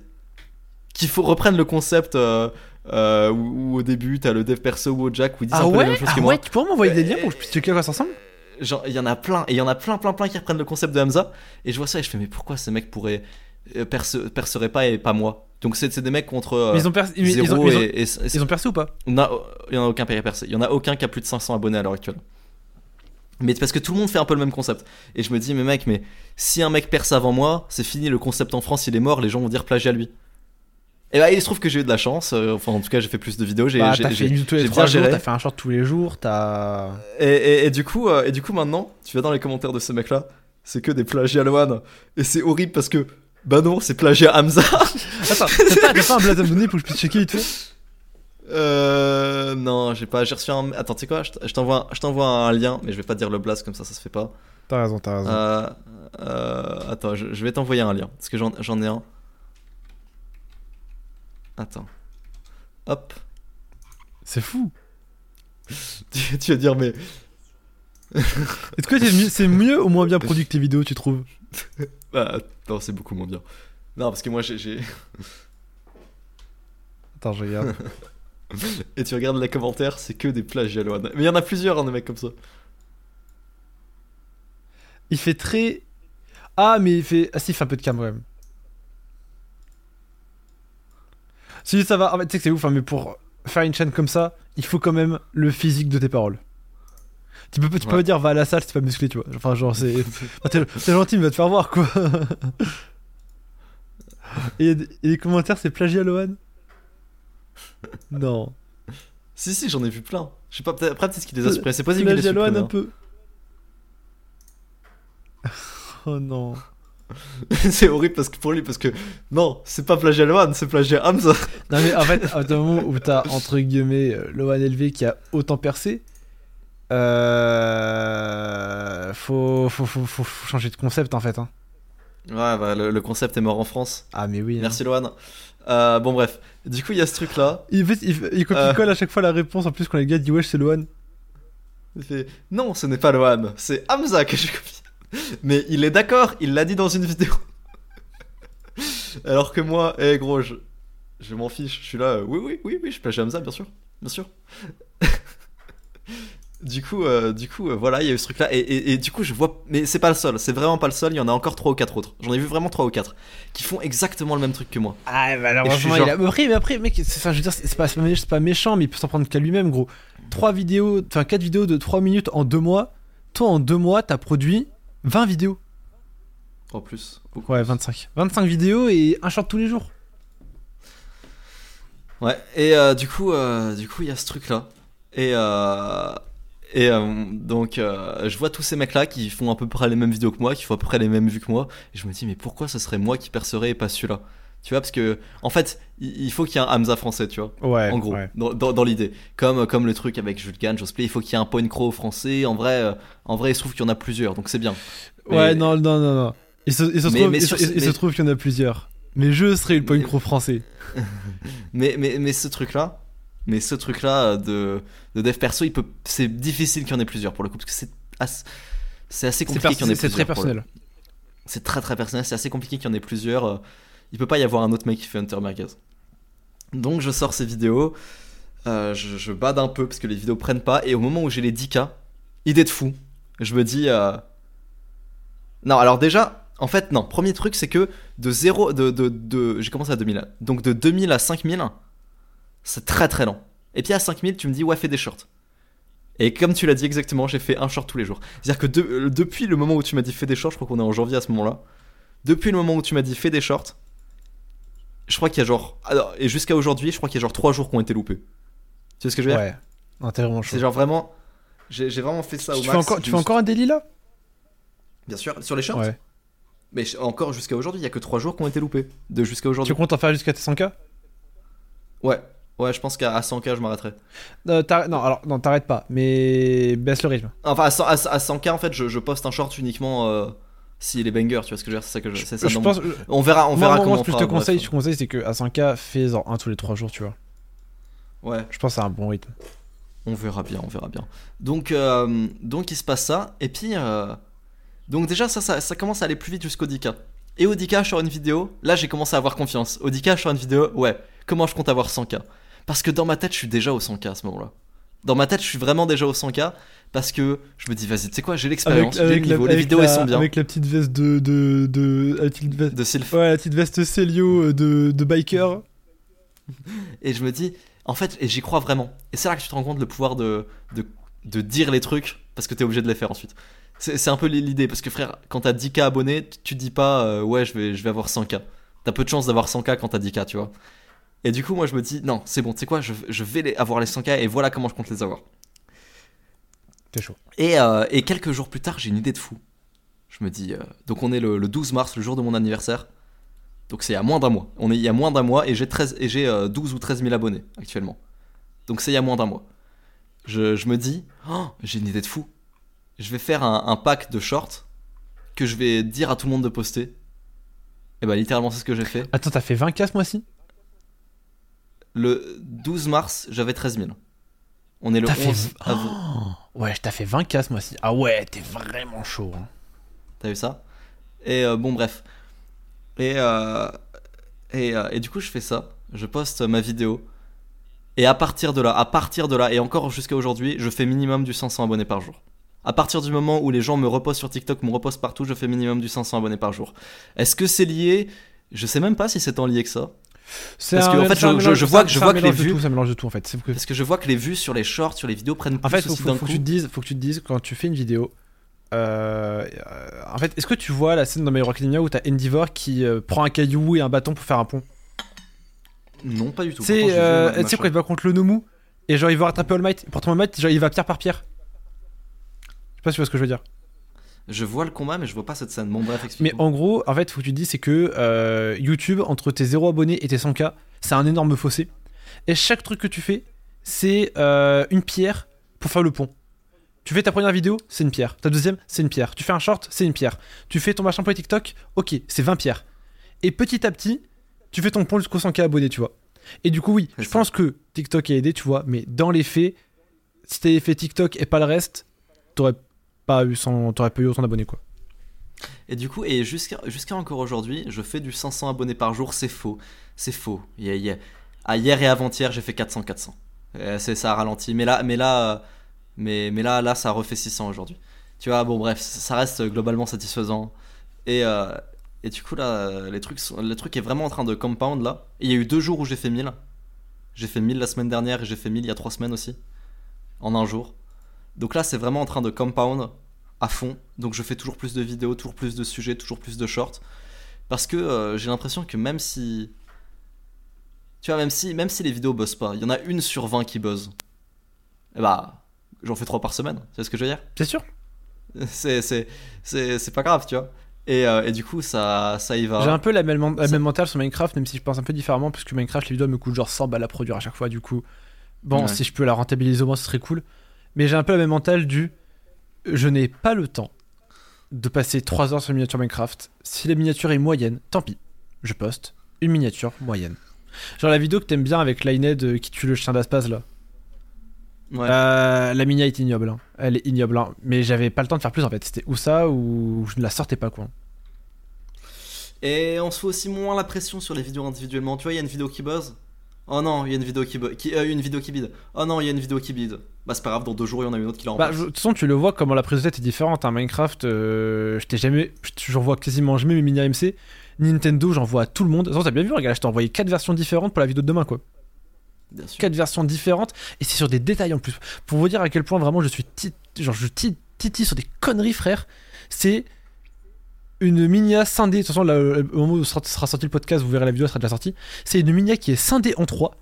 qui faut reprendre le concept euh, euh, où, où au début, t'as le dev perso ou au Jack, où ils disent Ah un peu les ouais, mêmes choses ah que moi. ouais, tu pourrais m'envoyer des liens Euh, pour que je puisse checker quoi ça ressemble Genre, il y en a plein, et il y en a plein, plein, plein qui reprennent le concept de Hamza. Et je vois ça et je fais, mais pourquoi ces mecs pourraient euh, perce, perceraient pas et pas moi Donc c'est des mecs contre euh, Mais ils ont, percé- mais ils ont- zéro ils ont- et, ils ont percé ou pas? Il y en a aucun qui a percé. Il y en a aucun qui a plus de 500 abonnés à l'heure actuelle. Mais parce que tout le monde fait un peu le même concept. Et je me dis, mais mec, mais si un mec perce avant moi, c'est fini, le concept en France il est mort, les gens vont dire plagiat lui. Et bah il se trouve que j'ai eu de la chance, euh, enfin en tout cas j'ai fait plus de vidéos, j'ai Bah, fait une tous les j'ai 3 bien jours, géré. t'as fait un short tous les jours, t'as. Et, et- et du coup, euh, et du coup maintenant, tu vas dans les commentaires de ce mec là, c'est que des plagiats Loan. Et c'est horrible parce que, bah non, c'est plagiat Hamza. <laughs> Attends, t'as pas, un blaze à me donner pour que je puisse checker vite fait Euh. Non, j'ai pas. J'ai reçu un. Attends, tu sais quoi Je t'envoie t'envoie un lien, mais je vais pas dire le blast comme ça, ça se fait pas. T'as raison, t'as raison. Euh. euh, attends, je, je vais t'envoyer un lien. Parce que j'en ai un. Attends. Hop. C'est fou. <laughs> Tu, vas dire, mais. Est-ce que c'est mieux, ou moins bien produit que les vidéos, tu trouves? Bah, <laughs> non, c'est beaucoup moins bien. Non, parce que moi, j'ai-. <laughs> Attends, je regarde. <laughs> Et tu regardes les commentaires, c'est que des plagiats Loan. Mais il y en a plusieurs, hein, des mecs comme ça. Il fait très. Ah, mais il fait. Ah, si, il fait un peu de cam quand même. Si, ça va. En fait, tu sais que c'est ouf, hein, mais pour faire une chaîne comme ça, il faut quand même le physique de tes paroles. Tu peux, tu peux Ouais. dire va à la salle, c'est pas musclé, tu vois. Enfin, genre, c'est. <laughs> T'es t'es gentil, mais va te faire voir, quoi. et, et les commentaires, c'est plagiat, Lohan? Non. Si, si, j'en ai vu plein. Je sais pas, peut-être- après, peut-être qu'il les a supprimés. C'est possible qu'il les Plagiat, Lohan, un peu. <laughs> oh non. <laughs> c'est horrible parce que pour lui, parce que non, c'est pas plagiat Lohan, c'est plagiat Hamza. Non mais en fait, à un moment où t'as entre guillemets euh, Lohan LV qui a autant percé, euh, faut, faut, faut, faut- changer de concept en fait. Hein. Ouais, bah, le, le concept est mort en France. Ah mais oui. hein. Merci Lohan. Euh, bon, bref. Du coup, il y a ce truc là. Il, il, il copie-colle à chaque fois la réponse en plus quand les gars disent wesh c'est Lohan. Il fait Non, ce n'est pas Lohan, c'est Hamza que je copie. Mais il est d'accord, il l'a dit dans une vidéo. <laughs> Alors que moi, eh gros, je, je m'en fiche. Je suis là, euh, oui, oui, oui, oui, je plagie Hamza, bien sûr. Bien sûr. <laughs> du coup, euh, du coup euh, voilà, il y a eu ce truc là. Et, et- et du coup, je vois. Mais c'est pas le seul, c'est vraiment pas le seul. Il y en a encore 3 ou 4 autres. J'en ai vu vraiment 3 ou 4 qui font exactement le même truc que moi. Ah je malheureusement suis il a... mais après, mais après mec, c'est, enfin, je veux dire c'est pas, c'est pas méchant mais il peut s'en prendre qu'à lui-même gros. 3 vidéos, enfin 4 vidéos de 3 minutes en 2 mois. Toi en 2 mois t'as produit 20 vidéos. En plus. beaucoup. Ouais 25. 25 vidéos et un short tous les jours. Ouais, et euh, du coup, euh, du coup, il y a ce truc-là. Et, euh, et euh, donc, euh, je vois tous ces mecs-là qui font à peu près les mêmes vidéos que moi, qui font à peu près les mêmes vues que moi. Et je me dis, mais pourquoi ce serait moi qui percerais et pas celui-là? Tu vois, parce que, en fait, il faut qu'il y ait un Hamza français, tu vois. Ouais. en gros, ouais. dans, dans- dans l'idée. Comme, comme le truc avec Jules Gann, Josplay, il faut qu'il y ait un point crow français. En vrai, euh, en vrai, il se trouve qu'il y en a plusieurs, donc c'est bien. Mais- Ouais, non, non, non, non. Il se, il se Mais- trouve, mais il, sur se- ce- il se mais- trouve qu'il y en a plusieurs. Mais je serai le point crow français. <laughs> Mais, mais, mais ce truc-là, mais ce truc-là de, de dev perso, il peut, c'est difficile qu'il y en ait plusieurs pour le coup, parce que c'est assez, c'est assez C'est compliqué qu'il y en ait c'est très plusieurs. pour le- personnel. C'est très très personnel, c'est assez compliqué qu'il y en ait plusieurs. euh, Il peut pas y avoir un autre mec qui fait Hunter Merguez. Donc je sors ces vidéos, euh, je, je bade un peu parce que les vidéos prennent pas, et au moment où j'ai les 10K, idée de fou, je me dis. euh, Non, alors déjà, en fait, non, premier truc, c'est que de 0. De, de, de... J'ai commencé à 2000. Donc de 2000 à 5000, c'est très très lent. Et puis à 5000, tu me dis, ouais, fais des shorts. Et comme tu l'as dit exactement, j'ai fait un short tous les jours. C'est-à-dire que de- euh, depuis le moment où tu m'as dit fais des shorts, je crois qu'on est en janvier à ce moment-là. Depuis le moment où tu m'as dit fais des shorts, je crois qu'il y a genre. alors, et jusqu'à aujourd'hui, je crois qu'il y a genre 3 jours qui ont été loupés. Tu vois ce que je veux dire? Ouais. Chaud. C'est genre vraiment. J'ai vraiment fait ça au Tu max. fais encore, tu fais encore un daily là? Bien sûr, sur les shorts. Ouais. Mais encore jusqu'à aujourd'hui, il y a que 3 jours qui ont été loupés. De jusqu'à Tu aujourd'hui. comptes en faire jusqu'à tes 100k Ouais. Ouais, je pense qu'à à 100k, je m'arrêterai. Euh, Non, alors, non, t'arrêtes pas, mais baisse le rythme. Enfin, à, 100, à 100k, en fait, je, je poste un short uniquement euh, s'il est banger, tu vois ce que je veux dire C'est ça que je. ça je pense. mon- On verra, on moi, verra moi, comment ce que je te conseille, bref. je te conseille, c'est que à 100k, fais genre un tous les 3 jours, tu vois. Ouais. Je pense c'est un bon rythme. On verra bien, on verra bien. Donc, euh, donc il se passe ça, et puis, euh, donc déjà ça, ça, ça commence à aller plus vite jusqu'au 10K. Et au 10K sur une vidéo, là j'ai commencé à avoir confiance. Au 10K sur une vidéo, ouais, comment je compte avoir 100K Parce que dans ma tête je suis déjà au 100K à ce moment-là. Dans ma tête je suis vraiment déjà au 100K parce que je me dis vas-y, tu sais quoi, j'ai l'expérience, j'ai le niveau, les vidéos la, elles sont bien. avec la petite veste de. de, de la, petite veste, De Sylph. ouais, la petite veste Célio euh, de, de biker. <laughs> Et je me dis, en fait, et j'y crois vraiment. Et c'est là que tu te rends compte le pouvoir de, de, de dire les trucs parce que t'es obligé de les faire ensuite. C'est un peu l'idée parce que frère, quand t'as 10k abonnés, tu- tu dis pas euh, ouais, je vais, je vais avoir 100k. T'as peu de chance d'avoir 100k quand t'as 10k, tu vois. Et du coup, moi je me dis, non, c'est bon, tu sais quoi, je, je vais les- avoir les 100k et voilà comment je compte les avoir. T'es chaud. Et, euh, et quelques jours plus tard, j'ai une idée de fou. Je me dis, euh, donc on est le, le 12 mars, le jour de mon anniversaire. Donc c'est il y a moins d'un mois. On est il y a moins d'un mois et j'ai 13 et j'ai euh, 12 ou 13 000 abonnés actuellement. Donc c'est il y a moins d'un mois. Je, je me dis, oh, j'ai une idée de fou. Je vais faire un, un pack de shorts que je vais dire à tout le monde de poster. Et bah littéralement c'est ce que j'ai fait. Attends, t'as fait 20k ce mois-ci? Le 12 mars, j'avais 13 000. On est le T'as fait 11 avril. Oh, Ouais, t'as fait 20k ce mois-ci. Ah ouais, t'es vraiment chaud. hein. T'as vu ça? Et euh, bon, bref. Et, euh, et, euh, et du coup, je fais ça. Je poste ma vidéo. Et à partir de là, à partir de là, et encore jusqu'à aujourd'hui, je fais minimum du 500 abonnés par jour. À partir du moment où les gens me repostent sur TikTok, me repostent partout, je fais minimum du 500 abonnés par jour. Est-ce que c'est lié? Je sais même pas si c'est tant lié que ça. C'est Parce un- que, en fait, je- je- mélange- je vois que- je vois que les vues- tout, ça mélange de tout en fait. Que- Parce que je vois que les vues sur les shorts, sur les vidéos prennent En plus fait, faut, aussi faut- que tu te dises, faut que tu te dises quand tu fais une vidéo. euh, en fait, est-ce que tu vois la scène dans My Hero Academia où t'as Endeavor qui euh, prend un caillou et un bâton pour faire un pont? Non, pas du tout. C'est, euh, tu sais quand il va contre le Nomu et genre il va rattraper All Might. Pourtant All Might, genre il va pierre par pierre. Je sais pas si tu vois ce que je veux dire. Je vois le combat, mais je vois pas cette scène. Bon, bref, explique. Mais en gros, en fait, faut que tu dises, c'est que euh, YouTube, entre tes 0 abonnés et tes 100K, c'est un énorme fossé. Et chaque truc que tu fais, c'est euh, une pierre pour faire le pont. Tu fais ta première vidéo, c'est une pierre. Ta deuxième, c'est une pierre. Tu fais un short, c'est une pierre. Tu fais ton machin pour les TikTok, ok, c'est 20 pierres. Et petit à petit, tu fais ton pont jusqu'au 100K abonnés, tu vois. Et du coup, oui, je pense que TikTok a aidé, tu vois, mais dans les faits, si t'avais fait TikTok et pas le reste, t'aurais pas eu, 100 t'aurais pas eu autant d'abonnés, quoi. Et du coup, et jusqu'à jusqu'à encore aujourd'hui, je fais du 500 abonnés par jour, c'est faux. C'est faux. Il y a- il y a- ah, hier et avant-hier, j'ai fait 400-400. Euh, c'est ça a ralenti. Mais là, mais là, euh, mais, mais là, là, ça refait 600 aujourd'hui. Tu vois, bon, bref, ça reste globalement satisfaisant. Et, euh, et du coup, là, les trucs, sont- le truc est vraiment en train de compound là. Il y a eu deux jours où j'ai fait 1000. J'ai fait 1000 la semaine dernière et j'ai fait 1000 il y a trois semaines aussi. En un jour. Donc là, c'est vraiment en train de compound à fond. Donc je fais toujours plus de vidéos, toujours plus de sujets, toujours plus de shorts. Parce que euh, j'ai l'impression que même si. Tu vois, même si, même si les vidéos buzzent pas, il y en a une sur 20 qui buzz. Et bah, j'en fais 3 par semaine. Tu sais ce que je veux dire? C'est sûr C'est c'est- c'est- c'est pas grave, tu vois. Et, euh, et du coup, ça, ça y va. J'ai un peu la même, la Ça- même mentale sur Minecraft, même si je pense un peu différemment, puisque Minecraft, les vidéos me coûtent genre 100 balles à produire à chaque fois, du coup. Bon, Ouais. si je peux la rentabiliser au moins, ce serait cool. Mais j'ai un peu la même mentale du. Je n'ai pas le temps de passer 3 heures sur une miniature Minecraft. Si la miniature est moyenne, tant pis. Je poste une miniature moyenne. Genre la vidéo que t'aimes bien avec Lined euh, qui tue le chien d'Aspaz là. Ouais. Euh, la mini est ignoble. hein. Elle est ignoble. hein. Mais j'avais pas le temps de faire plus en fait. C'était ou ça ou je ne la sortais pas quoi. Et on se fait aussi moins la pression sur les vidéos individuellement. Tu vois, il y a une vidéo qui buzz. Oh non, il y a une vidéo qui, qui euh, une vidéo qui bide. Oh non, il y a une vidéo qui bide. Bah c'est pas grave, dans deux jours il y en a une autre qui la Bah, de toute façon, tu le vois comment la prise de tête est différente. Hein. Minecraft, euh, je t'ai jamais, je- j'en vois quasiment jamais mes mini AMC. Nintendo, j'en vois à tout le monde. De toute façon, t'as bien vu, regarde, je t'ai envoyé 4 versions différentes pour la vidéo de demain, quoi. Bien sûr. 4 versions différentes, et c'est sur des détails en plus. Pour vous dire à quel point vraiment je suis tit- genre je tit- titille sur des conneries, frère. C'est une minia scindée. De toute façon, là, euh, au moment où sera, sera sorti le podcast, vous verrez la vidéo, elle sera déjà sortie. C'est une minia qui est scindée en trois,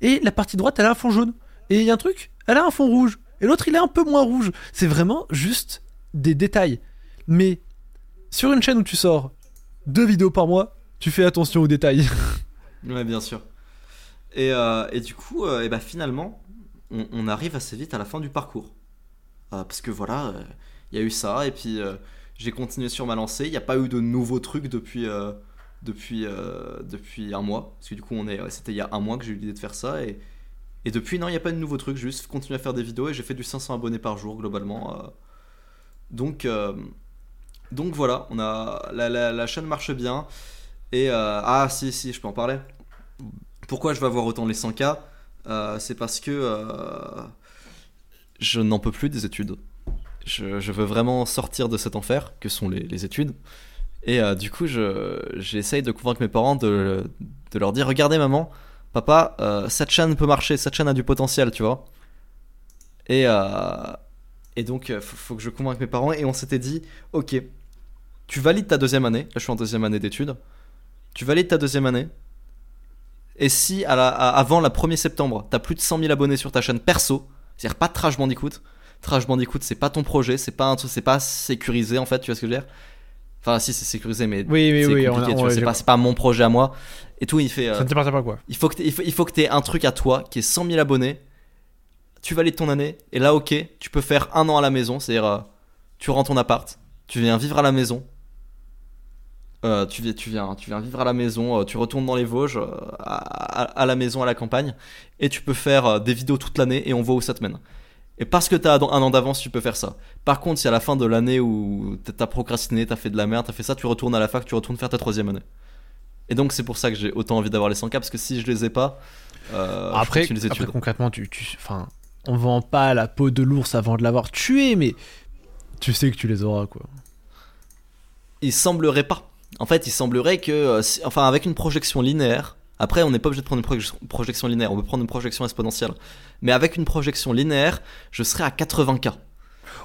et la partie droite, elle a un fond jaune. Et il y a un truc, elle a un fond rouge. Et l'autre, il est un peu moins rouge. C'est vraiment juste des détails. Mais sur une chaîne où tu sors deux vidéos par mois, tu fais attention aux détails. <laughs> Ouais, bien sûr. Et, euh, et du coup, euh, et bah, finalement, on, arrive assez vite à la fin du parcours. Euh, parce que voilà, il y a eu ça, et puis j'ai continué sur ma lancée. Il n'y a pas eu de nouveaux trucs depuis, depuis, depuis un mois. Parce que du coup, on est, c'était il y a un mois que j'ai eu l'idée de faire ça. Et, et depuis, non, il n'y a pas de nouveaux trucs. Juste continué à faire des vidéos et j'ai fait du 500 abonnés par jour globalement. euh. Donc, euh, donc voilà, on a, la, la, chaîne marche bien. Et euh, ah, si, si, je peux en parler. Pourquoi je vais avoir autant les 100K Euh, C'est parce que je n'en peux plus des études. Je, veux vraiment sortir de cet enfer que sont les, les études. Et du coup, je- j'essaye de convaincre mes parents de, de leur dire Regardez, maman, papa, euh, cette chaîne peut marcher, cette chaîne a du potentiel, tu vois. Et, euh, et donc, il faut, faut que je convainque mes parents. Et on s'était dit Ok, tu valides ta deuxième année. Là, je suis en deuxième année d'études. Tu valides ta deuxième année. Et si avant la 1er septembre, t'as plus de 100 000 abonnés sur ta chaîne perso, c'est-à-dire pas de Trash Bandicoot, Trash Bandicoot c'est pas ton projet, c'est pas c'est pas sécurisé en fait, tu vois ce que je veux dire Enfin si c'est sécurisé mais Oui, oui, c'est oui. compliqué, c'est pas, pas mon projet à moi. Et tout il fait, euh, Ça ne t'appartient pas quoi. il faut que il faut, il faut que t'aies un truc à toi qui est 100 000 abonnés, tu valides ton année et là ok, tu peux faire un an à la maison, c'est-à-dire euh, tu rends ton appart, tu viens vivre à la maison. Euh, tu, viens, tu, viens, tu viens vivre à la maison, euh, tu retournes dans les Vosges, euh, à, à- à la maison, à la campagne, et tu peux faire euh, des vidéos toute l'année et on voit où ça te mène. Et parce que t'as un an d'avance, tu peux faire ça. Par contre, si à la fin de l'année où t'as- t'as procrastiné, t'as fait de la merde, t'as fait ça, tu retournes à la fac, tu retournes faire ta troisième année. Et donc c'est pour ça que j'ai autant envie d'avoir les 100K, parce que si je les ai pas, euh, je après, continue les après, concrètement, tu, tu, enfin, on vend pas la peau de l'ours avant de l'avoir tué, mais Tu sais que tu les auras, quoi. Il semblerait pas. En fait, il semblerait que, euh, enfin, avec une projection linéaire. Après, on n'est pas obligé de prendre une projection- projection linéaire. On peut prendre une projection exponentielle. Mais avec une projection linéaire, je serais à 80K.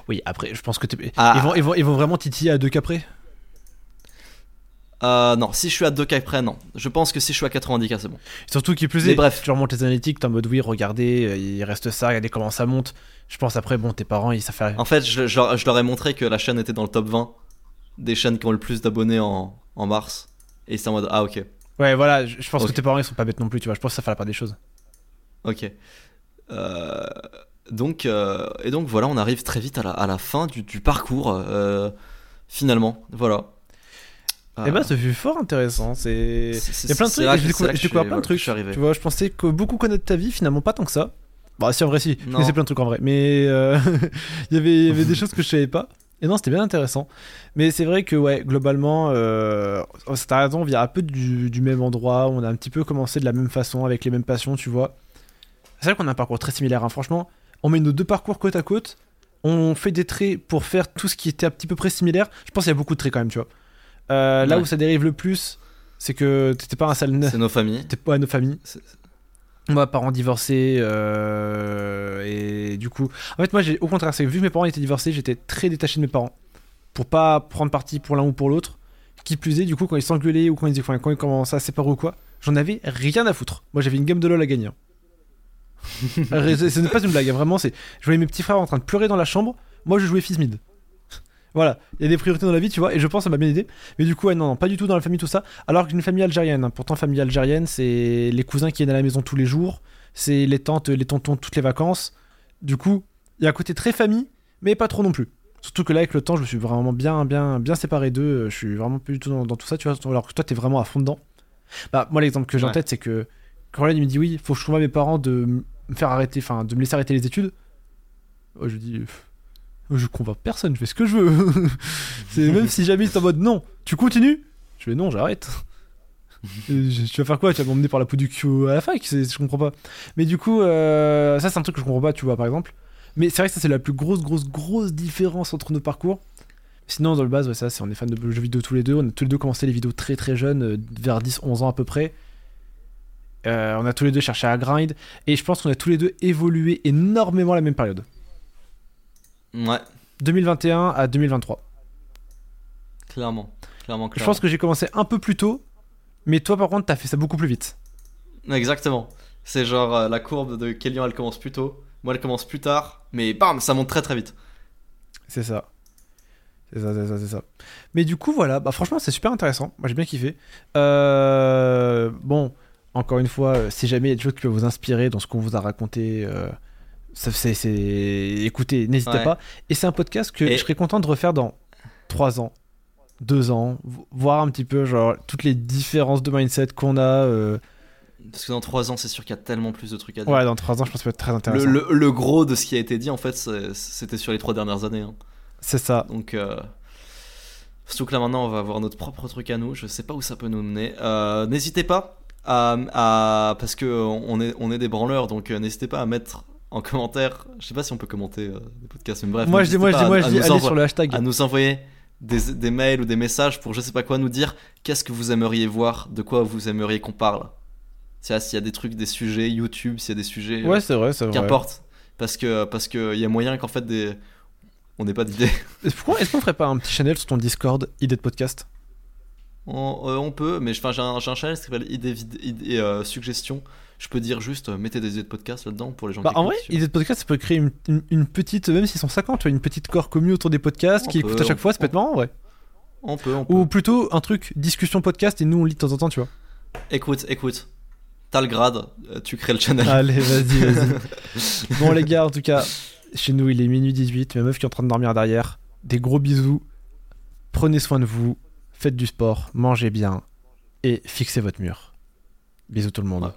Oui, après, je pense que t'es. Ah. Ils, vont, ils, vont, ils vont vraiment titiller à deux cas près? Euh, non, si je suis à 2K près, non. Je pense que si je suis à 90K, c'est bon. Surtout qui plus est, bref. tu remontes les analytiques, t'es en mode oui, regardez, euh, il reste ça, regardez comment ça monte. Je pense après, bon, tes parents, ils savent faire. En fait, je, je leur, je leur ai montré que la chaîne était dans le top 20 des chaînes qui ont le plus d'abonnés en, en mars. Et c'est en mode, ah ok, Ouais, voilà, je je pense que tes parents, ils sont pas bêtes non plus, tu vois. Je pense que ça fait la part des choses. ok. Euh, donc, euh, et donc voilà, on arrive très vite à la, à la fin du, du parcours, euh, finalement. Voilà. Et bah, ce fut fort intéressant. C'est. Il y a plein de trucs, j'ai découvert, j'ai découvert plein de trucs. Je suis arrivé. Tu vois, je pensais que beaucoup connaître ta vie, finalement, pas tant que ça. Bah, si, en vrai, si. Je connaissais plein de trucs en vrai. Mais <laughs> il y avait, il y avait des <laughs> choses que je savais pas. Et non, c'était bien intéressant. Mais c'est vrai que, ouais, globalement, euh, oh, t'as raison, on vient un peu du, du même endroit. On a un petit peu commencé de la même façon, avec les mêmes passions, tu vois. C'est vrai qu'on a un parcours très similaire, hein. franchement. On met nos deux parcours côte à côte. On fait des traits pour faire tout ce qui était un petit peu près similaire. Je pense qu'il y a beaucoup de traits quand même, tu vois. Euh, là Ouais. où ça dérive le plus, c'est que t'étais pas un sale C'est nos familles. T'es pas à nos familles. Moi, parents divorcés, euh, et du coup, en fait, moi, j'ai au contraire, c'est que vu que mes parents étaient divorcés, j'étais très détaché de mes parents pour pas prendre parti pour l'un ou pour l'autre. Qui plus est, du coup, quand ils s'engueulaient ou quand ils, quand ils commençaient à se séparer ou quoi, j'en avais rien à foutre. Moi, j'avais une gamme de LOL à gagner. hein. <laughs> Ce n'est pas une blague, hein, vraiment. C'est, je voyais mes petits frères en train de pleurer dans la chambre. Moi, je jouais fils mid. Voilà, il y a des priorités dans la vie, tu vois, et je pense que ça m'a bien aidé. Mais du coup, ouais, non, non, pas du tout dans la famille, tout ça. Alors qu'une famille algérienne, hein. pourtant, famille algérienne, c'est les cousins qui viennent à la maison tous les jours, c'est les tantes, les tontons toutes les vacances. Du coup, il y a un côté très famille, mais pas trop non plus. Surtout que là, avec le temps, je me suis vraiment bien, bien, bien séparé d'eux. Je suis vraiment plus du tout dans, dans tout ça, tu vois. Alors que toi, t'es vraiment à fond dedans. Bah, moi, l'exemple que j'ai en Ouais. tête, c'est que quand il me dit oui, faut que je convainc mes parents de me faire arrêter, enfin, de me laisser arrêter les études. Moi, je dis, pff, je convainc personne, je fais ce que je veux. <laughs> c'est même si jamais c'est en mode non, tu continues? Je fais non, j'arrête. <laughs> Je- tu vas faire quoi? Tu vas m'emmener par la peau du cul à la fac? Je comprends pas. Mais du coup, euh, ça c'est un truc que je comprends pas, tu vois, par exemple. Mais c'est vrai que ça c'est la plus grosse, grosse, grosse différence entre nos parcours. Sinon, dans le base, ouais, ça, c'est on est fans de jeux vidéo tous les deux. On a tous les deux commencé les vidéos très très jeunes, euh, vers 10-11 ans à peu près. Euh, on a tous les deux cherché à grind. Et je pense qu'on a tous les deux évolué énormément à la même période. Ouais, 2021 à 2023. clairement. Clairement, Je pense que j'ai commencé un peu plus tôt. Mais toi, par contre, t'as fait ça beaucoup plus vite. Exactement. C'est genre euh, la courbe de Kélian, elle commence plus tôt. Moi, elle commence plus tard. Mais bam, ça monte très très vite. C'est ça. C'est ça, c'est ça, c'est ça. Mais du coup, voilà. Bah, franchement, c'est super intéressant. Moi, j'ai bien kiffé. Euh, Bon, encore une fois, euh, si jamais il y a des choses qui peuvent vous inspirer dans ce qu'on vous a raconté, euh, c'est, c'est- écoutez, n'hésitez Ouais. pas. Et c'est un podcast que Et- je serais content de refaire dans 3 ans, 2 ans, vo- voir un petit peu, genre, toutes les différences de mindset qu'on a. euh, Parce que dans 3 ans, c'est sûr qu'il y a tellement plus de trucs à dire. Ouais, dans 3 ans, je pense que ça peut être très intéressant. le- le gros de ce qui a été dit, en fait, c'était sur les 3 dernières années. hein. C'est ça. Donc, euh, surtout que là maintenant, on va avoir notre propre truc à nous. Je sais pas où ça peut nous mener. Euh, n'hésitez pas à, à- parce que on est, on est des branleurs, donc n'hésitez pas à mettre en commentaire. Je sais pas si on peut commenter euh, des podcasts, mais bref. moi, je dis, moi, je dis, moi, à je dis, allez sur le hashtag. à nous envoyer des, des mails ou des messages pour je sais pas quoi nous dire qu'est-ce que vous aimeriez voir, de quoi vous aimeriez qu'on parle. C'est S'il y a des trucs, des sujets YouTube, s'il y a des sujets, euh, Ouais, c'est vrai, c'est vrai. qu'importe. Parce que parce que y a moyen qu'en fait des on n'ait pas d'idée. Pourquoi- <laughs> est-ce qu'on ferait pas un petit channel sur ton Discord, idée de podcast? On, euh, on peut, mais j'ai un, un channel qui s'appelle idées, vid- idées, euh, suggestions. Je peux dire juste euh, mettez des idées de podcast là-dedans pour les gens Bah, qui en vrai, si- idée de podcast, ça peut créer une, une- une petite, même s'ils sont 50, tu vois, une petite corps commune autour des podcasts On qui peut, écoutent à chaque on- fois, ça peut être marrant, ouais. On peut, on peut. Ou plutôt un truc discussion podcast et nous on lit de temps en temps, tu vois. Écoute, écoute. T'as le grade, euh, tu crées le channel. Allez, vas-y, vas-y. <laughs> bon, les gars, en tout cas, chez nous il est minuit 18, ma meuf qui est en train de dormir derrière. Des gros bisous. Prenez soin de vous, faites du sport, mangez bien et fixez votre mur. Bisous tout le monde.